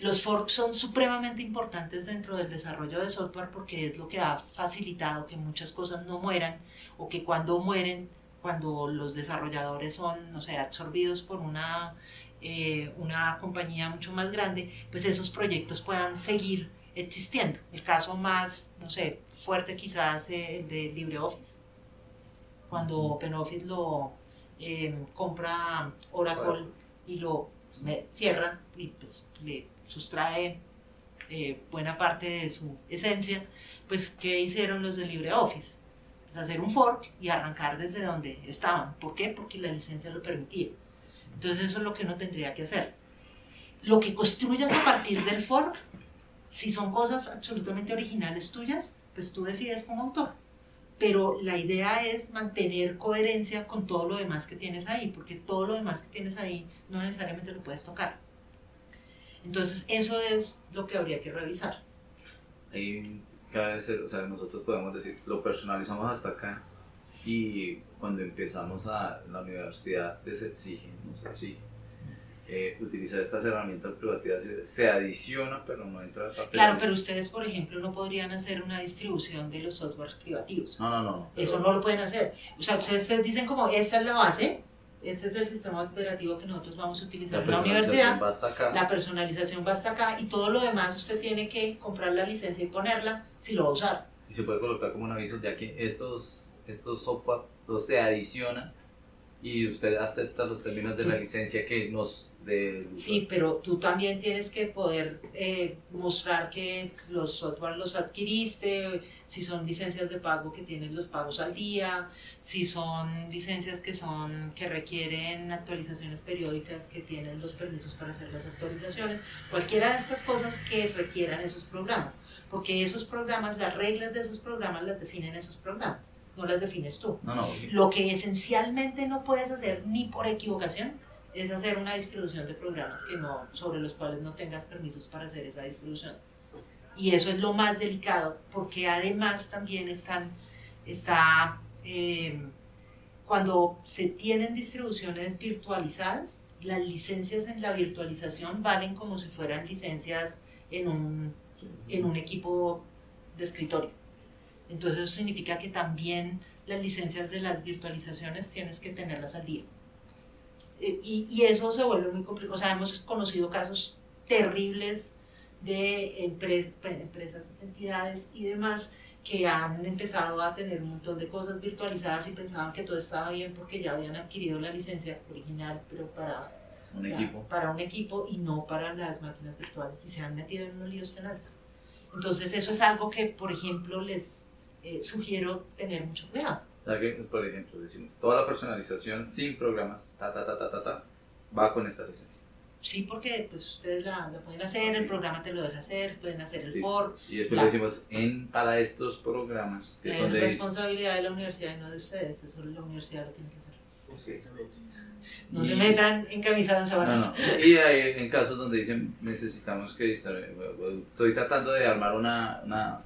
Los forks son supremamente importantes dentro del desarrollo de software porque es lo que ha facilitado que muchas cosas no mueran o que cuando mueren, cuando los desarrolladores son, no sé, absorbidos por una, eh, una compañía mucho más grande, pues esos proyectos puedan seguir existiendo. El caso más, no sé, fuerte quizás eh, el de LibreOffice. Cuando OpenOffice lo eh, compra Oracle y lo me- cierra y pues le sustrae eh, buena parte de su esencia, pues ¿qué hicieron los de LibreOffice? Pues hacer un fork y arrancar desde donde estaban. ¿Por qué? Porque la licencia lo permitía. Entonces eso es lo que uno tendría que hacer. Lo que construyas a partir del fork, si son cosas absolutamente originales tuyas, pues tú decides como autor. Pero la idea es mantener coherencia con todo lo demás que tienes ahí, porque todo lo demás que tienes ahí no necesariamente lo puedes tocar. Entonces eso es lo que habría que revisar. Ahí cabe ser, o sea, nosotros podemos decir, lo personalizamos hasta acá y cuando empezamos a la universidad les exige, nos exige eh, utilizar estas herramientas privativas, se adiciona pero no entra a parte Claro, pero ustedes, por ejemplo, no podrían hacer una distribución de los softwares privativos. No, no, no. Eso no lo pueden hacer. O sea, ustedes, ustedes dicen como, esta es la base, este es el sistema operativo que nosotros vamos a utilizar en la universidad. personalización va hasta acá. La personalización va hasta acá y todo lo demás usted tiene que comprar la licencia y ponerla si lo va a usar. y se puede colocar como un aviso ya que estos, estos software los se adicionan y usted acepta los términos de la licencia que nos de Sí, pero tú también tienes que poder eh, mostrar que los software los adquiriste, si son licencias de pago que tienes los pagos al día, si son licencias que son que requieren actualizaciones periódicas que tienen los permisos para hacer las actualizaciones, cualquiera de estas cosas que requieran esos programas, porque esos programas, las reglas de esos programas las definen esos programas, no las defines tú. no no Lo que esencialmente no puedes hacer ni por equivocación es hacer una distribución de programas que no, sobre los cuales no tengas permisos para hacer esa distribución. Y eso es lo más delicado, porque además también están, está, eh, cuando se tienen distribuciones virtualizadas, las licencias en la virtualización valen como si fueran licencias en un, en un equipo de escritorio. Entonces eso significa que también las licencias de las virtualizaciones tienes que tenerlas al día. Eh, Y, y eso se vuelve muy complicado. O sea, hemos conocido casos terribles de empres- empresas, entidades y demás que han empezado a tener un montón de cosas virtualizadas y pensaban que todo estaba bien porque ya habían adquirido la licencia original, pero para, un para- equipo para un equipo y no para las máquinas virtuales y se han metido en unos líos tenaces. Entonces eso es algo que, por ejemplo, les eh, sugiero tener mucho cuidado. Por ejemplo, decimos, toda la personalización sin programas, ta, ta, ta, ta, ta, ta, va con esta licencia. Sí, porque pues ustedes la, la pueden hacer, el programa te lo deja hacer, pueden hacer el Listo. for. Y después La- decimos, en, para estos programas, que Es son de... responsabilidad de la universidad y no de ustedes, eso la universidad lo tiene que hacer. Exactamente. No Y- se metan en camisa de No, no. Y hay en casos donde dicen, necesitamos que. Estoy tratando de armar una... una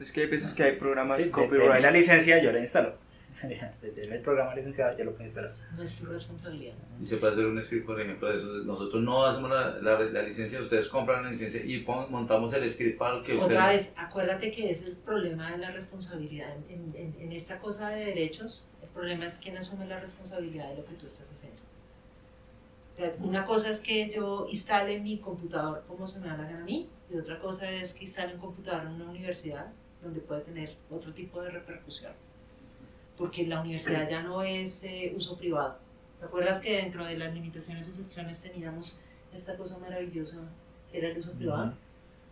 Es que hay veces que hay programas Sí, de- copyright. deme la licencia, yo la instalo. Deme el programa licenciado, yo lo puedo instalar. No es su responsabilidad. y se puede hacer un script, por ejemplo, de eso. Nosotros no hacemos la, la, la licencia, ustedes compran la licencia y pon- montamos el script para que ustedes... Otra vez, acuérdate que es el problema de la responsabilidad. En, en- en esta cosa de derechos, el problema es quién asume la responsabilidad de lo que tú estás haciendo. O sea, una cosa es que yo instale mi computador como se me da la gana a mí, y otra cosa es que instale un computador en una universidad donde puede tener otro tipo de repercusiones. Porque la universidad ya no es eh, uso privado. ¿Te acuerdas que dentro de las limitaciones y excepciones teníamos esta cosa maravillosa que era el uso privado?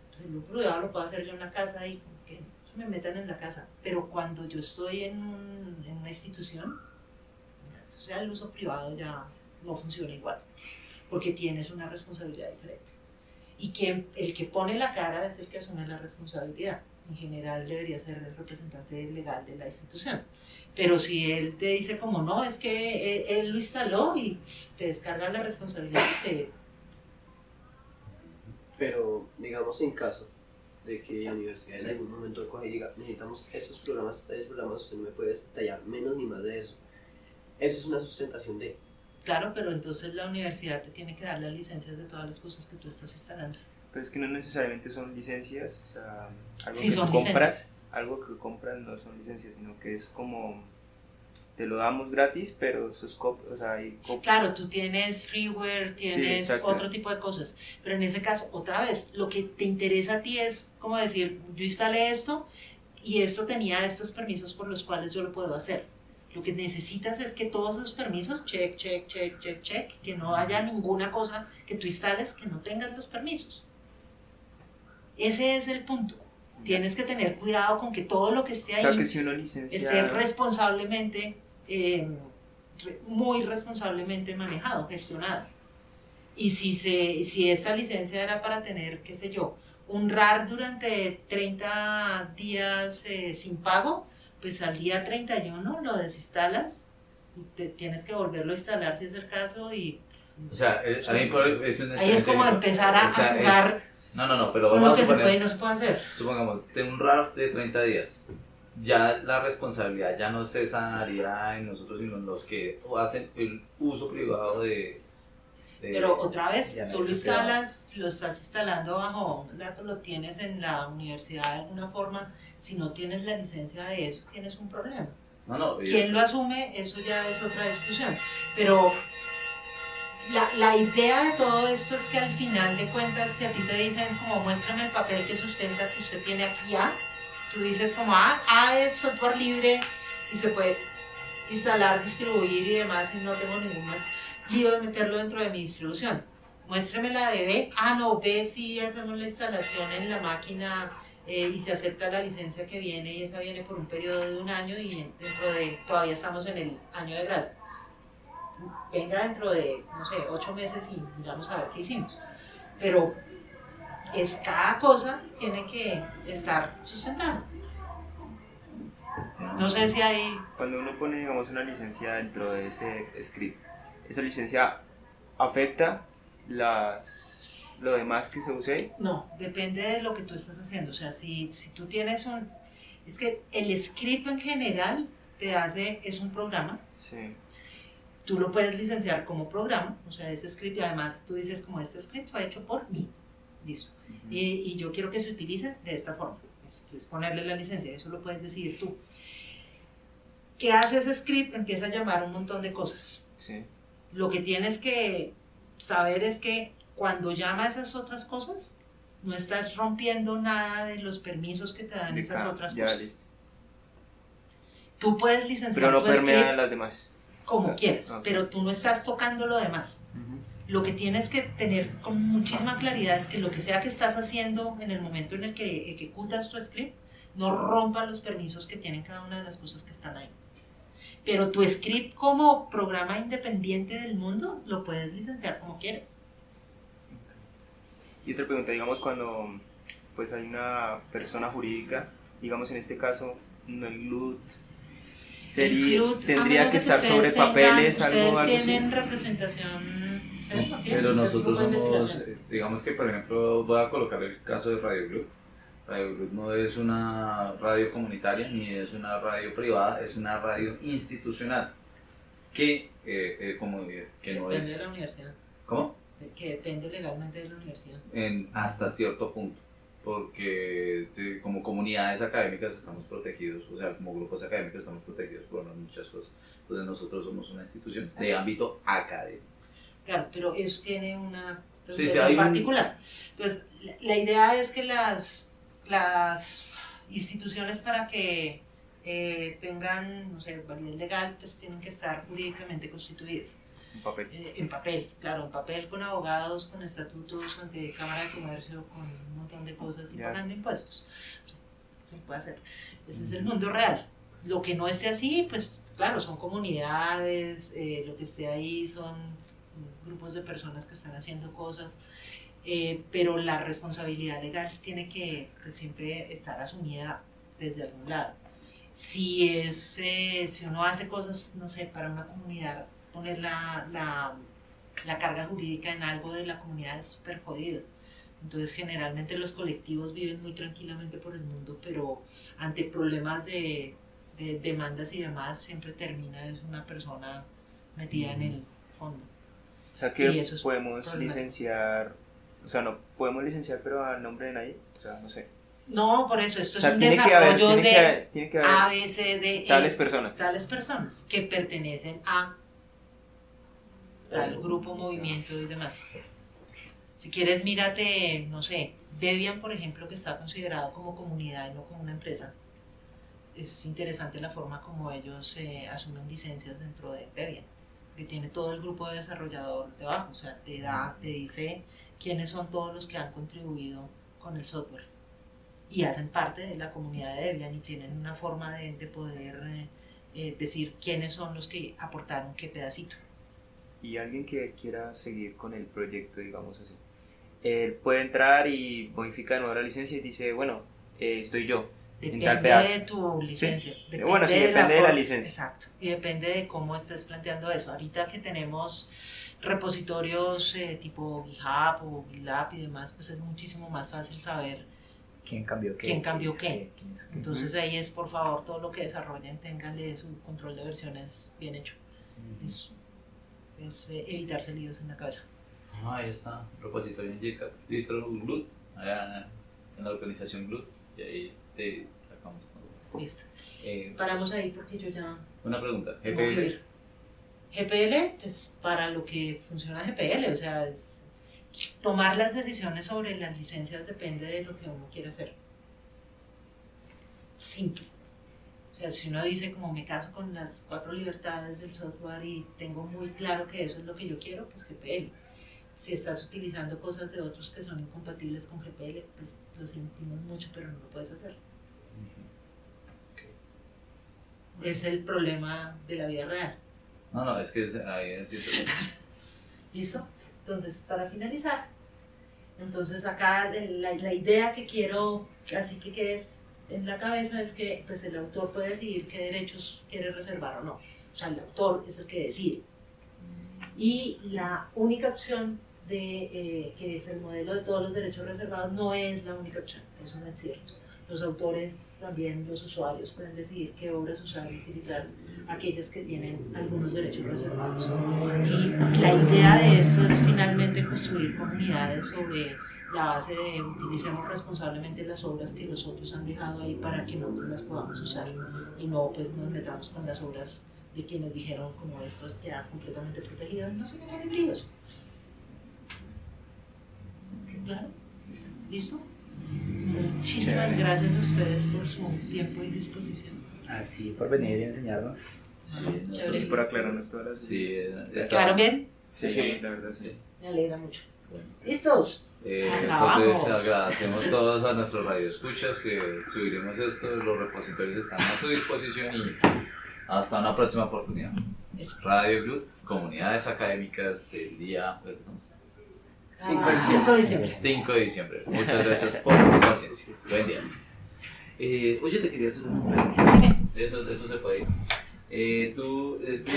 pues el uso privado lo puedo hacer yo en la casa y que me metan en la casa. Pero cuando yo estoy en, un- en una institución, o sea, el uso privado ya no funciona igual, porque tienes una responsabilidad diferente. Y quien, el que pone la cara es el que asume la responsabilidad. En general debería ser el representante legal de la institución. Pero si él te dice como no, es que él, él lo instaló y te descarga la responsabilidad te Pero, digamos, en caso de que la universidad en algún momento coge y diga, necesitamos estos programas, tales programas, usted no me puede detallar menos ni más de eso. Eso es una sustentación de... Claro, pero entonces la universidad te tiene que dar las licencias de todas las cosas que tú estás instalando. Pero es que no necesariamente son licencias, o sea, algo Sí, que son compras, licencias. algo que compras no son licencias, sino que es como te lo damos gratis, pero sus copias, o sea, hay. Claro, tú tienes freeware, tienes exacto. otro tipo de cosas, pero en ese caso, otra vez, lo que te interesa a ti es como decir, yo instalé esto y esto tenía estos permisos por los cuales yo lo puedo hacer. Lo que necesitas es que todos esos permisos, check, check, check, check, check, que no haya ninguna cosa que tú instales que no tengas los permisos. Ese es el punto. Tienes que tener cuidado con que todo lo que esté O ahí sea, que si uno licencia... esté responsablemente, eh, re- muy responsablemente manejado, gestionado. Y si, se, si esta licencia era para tener, qué sé yo, un RAR durante 30 días eh, sin pago, pues al día 31 lo desinstalas y te tienes que volverlo a instalar si es el caso y O sea, es, a mí por- es un ahí es como empezar a, o sea, a es- jugar No, no, no, pero lo vamos que a se puede y suponer, no se puede hacer. supongamos, un RAR de 30 días, ya la responsabilidad ya no cesaría en nosotros, sino en los que hacen el uso privado de... de- Pero otra vez, tú lo instalas, lo estás instalando bajo un dato, lo tienes en la universidad de alguna forma. Si no tienes la licencia de eso, tienes un problema. No, no, ¿Quién lo asume? Eso ya es otra discusión. Pero la, la idea de todo esto es que al final de cuentas, si a ti te dicen como muéstrame el papel que sustenta que usted tiene aquí A, tú dices como ah, A es software libre y se puede instalar, distribuir y demás y no tengo ningún lío de meterlo dentro de mi distribución. Muéstrame la de B. Ah, no, B sí hacemos la instalación en la máquina eh, y se acepta la licencia que viene y esa viene por un periodo de un año y en- dentro de, todavía estamos en el año de gracia. Venga dentro de, no sé, ocho meses y miramos a ver qué hicimos. Pero es cada cosa tiene que estar sustentada. No sé si hay Cuando uno pone, digamos, una licencia dentro de ese script, esa licencia afecta las lo demás que se use. No, depende de lo que tú estás haciendo. O sea, si, si tú tienes un... Es que el script en general te hace, es un programa. Sí. Tú lo puedes licenciar como programa. O sea, ese script, y además tú dices como este script fue hecho por mí. Listo. y, y yo quiero que se utilice de esta forma. Es, es ponerle la licencia, eso lo puedes decidir tú. ¿Qué hace ese script? Empieza a llamar un montón de cosas. Sí. Lo que tienes que saber es que cuando llama esas otras cosas, no estás rompiendo nada de los permisos que te dan De esas otras cosas. Tú puedes licenciar Pero no tu permea script las demás. Como Ah, quieres, ok. pero tú no estás tocando lo demás. Lo que tienes que tener con muchísima claridad es que lo que sea que estás haciendo en el momento en el que ejecutas tu script, no rompa los permisos que tienen cada una de las cosas que están ahí. Pero tu script como programa independiente del mundo lo puedes licenciar como quieras. Y otra pregunta, digamos, cuando pues hay una persona jurídica, digamos en este caso, no el GLUT, sería, tendría que de estar sobre tengan- papeles, algo, algo así. tienen representación, ustedes no tienen, Pero nosotros de somos, eh, digamos que por ejemplo, voy a colocar el caso de Radio Group. Radio Group no es una radio comunitaria ni es una radio privada, es una radio institucional que, eh, eh, como que no Depende de es... la universidad, ¿Cómo? que depende legalmente de la universidad. En, hasta cierto punto, porque te- como comunidades académicas estamos protegidos, o sea, como grupos académicos estamos protegidos por muchas cosas. Entonces nosotros somos una institución de ámbito académico. Claro, pero eso tiene una Sí, sí, hay un- particular. Entonces, la, la idea es que las, las instituciones para que eh, tengan, no sé, validez legal, pues tienen que estar jurídicamente constituidas. Papel. Eh, en papel, claro, en papel con abogados, con estatutos, ante Cámara de Comercio, con un montón de cosas y Ya. pagando impuestos. Se puede hacer. Ese es el mundo real. Lo que no esté así, pues claro, son comunidades, eh, lo que esté ahí son grupos de personas que están haciendo cosas, eh, pero la responsabilidad legal tiene que pues, siempre estar asumida desde algún lado. Si, es, eh, si uno hace cosas, no sé, para una comunidad, poner la, la, la carga jurídica en algo de la comunidad es súper jodido. Entonces generalmente los colectivos viven muy tranquilamente por el mundo, pero ante problemas de, de demandas y demás siempre termina es una persona metida en el fondo. O sea que eso es podemos licenciar O sea, no podemos licenciar, pero al nombre de nadie. O sea, no sé. No, por eso, esto O sea, es un haber, desarrollo de que haber, tiene que haber A, B, C, D, E, tales personas. tales personas que pertenecen a tal grupo, movimiento y demás. Si quieres, mírate, no sé, Debian, por ejemplo, que está considerado como comunidad y no como una empresa. Es interesante la forma como ellos eh, asumen licencias dentro de Debian, que tiene todo el grupo de desarrollador debajo, o sea, te da, te dice quiénes son todos los que han contribuido con el software y hacen parte de la comunidad de Debian y tienen una forma de, de poder eh, eh, decir quiénes son los que aportaron qué pedacito. Y alguien que quiera seguir con el proyecto, digamos así. Él puede entrar y modifica de nuevo la licencia y dice, bueno, eh, estoy yo. En tal Depende pedazo. de tu licencia. Sí. Bueno, sí, depende de la forma- licencia. Exacto. Y depende de cómo estés planteando eso. Ahorita que tenemos repositorios eh, tipo GitHub o GitLab y demás, pues es muchísimo más fácil saber. ¿Quién cambió qué? ¿Quién cambió qué? ¿Quién hizo qué? Entonces ahí es, por favor, todo lo que desarrollen, tenganle su control de versiones bien hecho. Es, es eh, evitarse líos en la cabeza. Ah, ahí está, repositorio en GitHub, distro Glut, allá en la organización Glut, y ahí te sacamos todo. Listo. Eh, Paramos ahí porque yo ya una pregunta, GPL. GPL, pues para lo que funciona GPL, o sea, es- tomar las decisiones sobre las licencias depende de lo que uno quiere hacer. Simple. O sea, si uno dice como me caso con las cuatro libertades del software y tengo muy claro que eso es lo que yo quiero, pues GPL. Si estás utilizando cosas de otros que son incompatibles con GPL, pues lo sentimos mucho, pero no lo puedes hacer. Es el problema de la vida real. no, no, es que ahí es. ¿Listo? Entonces, para finalizar, entonces acá la, la idea que quiero, así que quede en la cabeza es que pues el autor puede decidir qué derechos quiere reservar o no. O sea, el autor es el que decide. Y la única opción de eh, que es el modelo de todos los derechos reservados no es la única opción, eso no es cierto. Los autores, también los usuarios, pueden decidir qué obras usar y utilizar aquellas que tienen algunos derechos reservados. Y la idea de esto es finalmente construir comunidades sobre la base de utilicemos responsablemente las obras que los otros han dejado ahí para que nosotros las podamos usar y no pues nos metamos con las obras de quienes dijeron como esto queda completamente protegido no se metan en líos. Claro. ¿Listo? Muchísimas gracias a ustedes por su tiempo y disposición. A ti por venir y enseñarnos. Sí. Y por aclararnos todas las Sí, eh, está- ¿Quedaron bien? Sí, Sí. la verdad, sí. Me alegra mucho. Bueno. ¿Listos? Eh, entonces agradecemos todos a nuestros radioescuchas que subiremos esto, los repositorios están a su disposición y hasta una próxima oportunidad. Radio Glut, comunidades académicas del día ¿cuál estamos? Cinco de Ah, cinco de diciembre. 5 de diciembre. Muchas gracias por su paciencia. Buen día. Eh, oye, te quería hacer una pregunta. Eso, eso se puede ir. Eh, tú, es que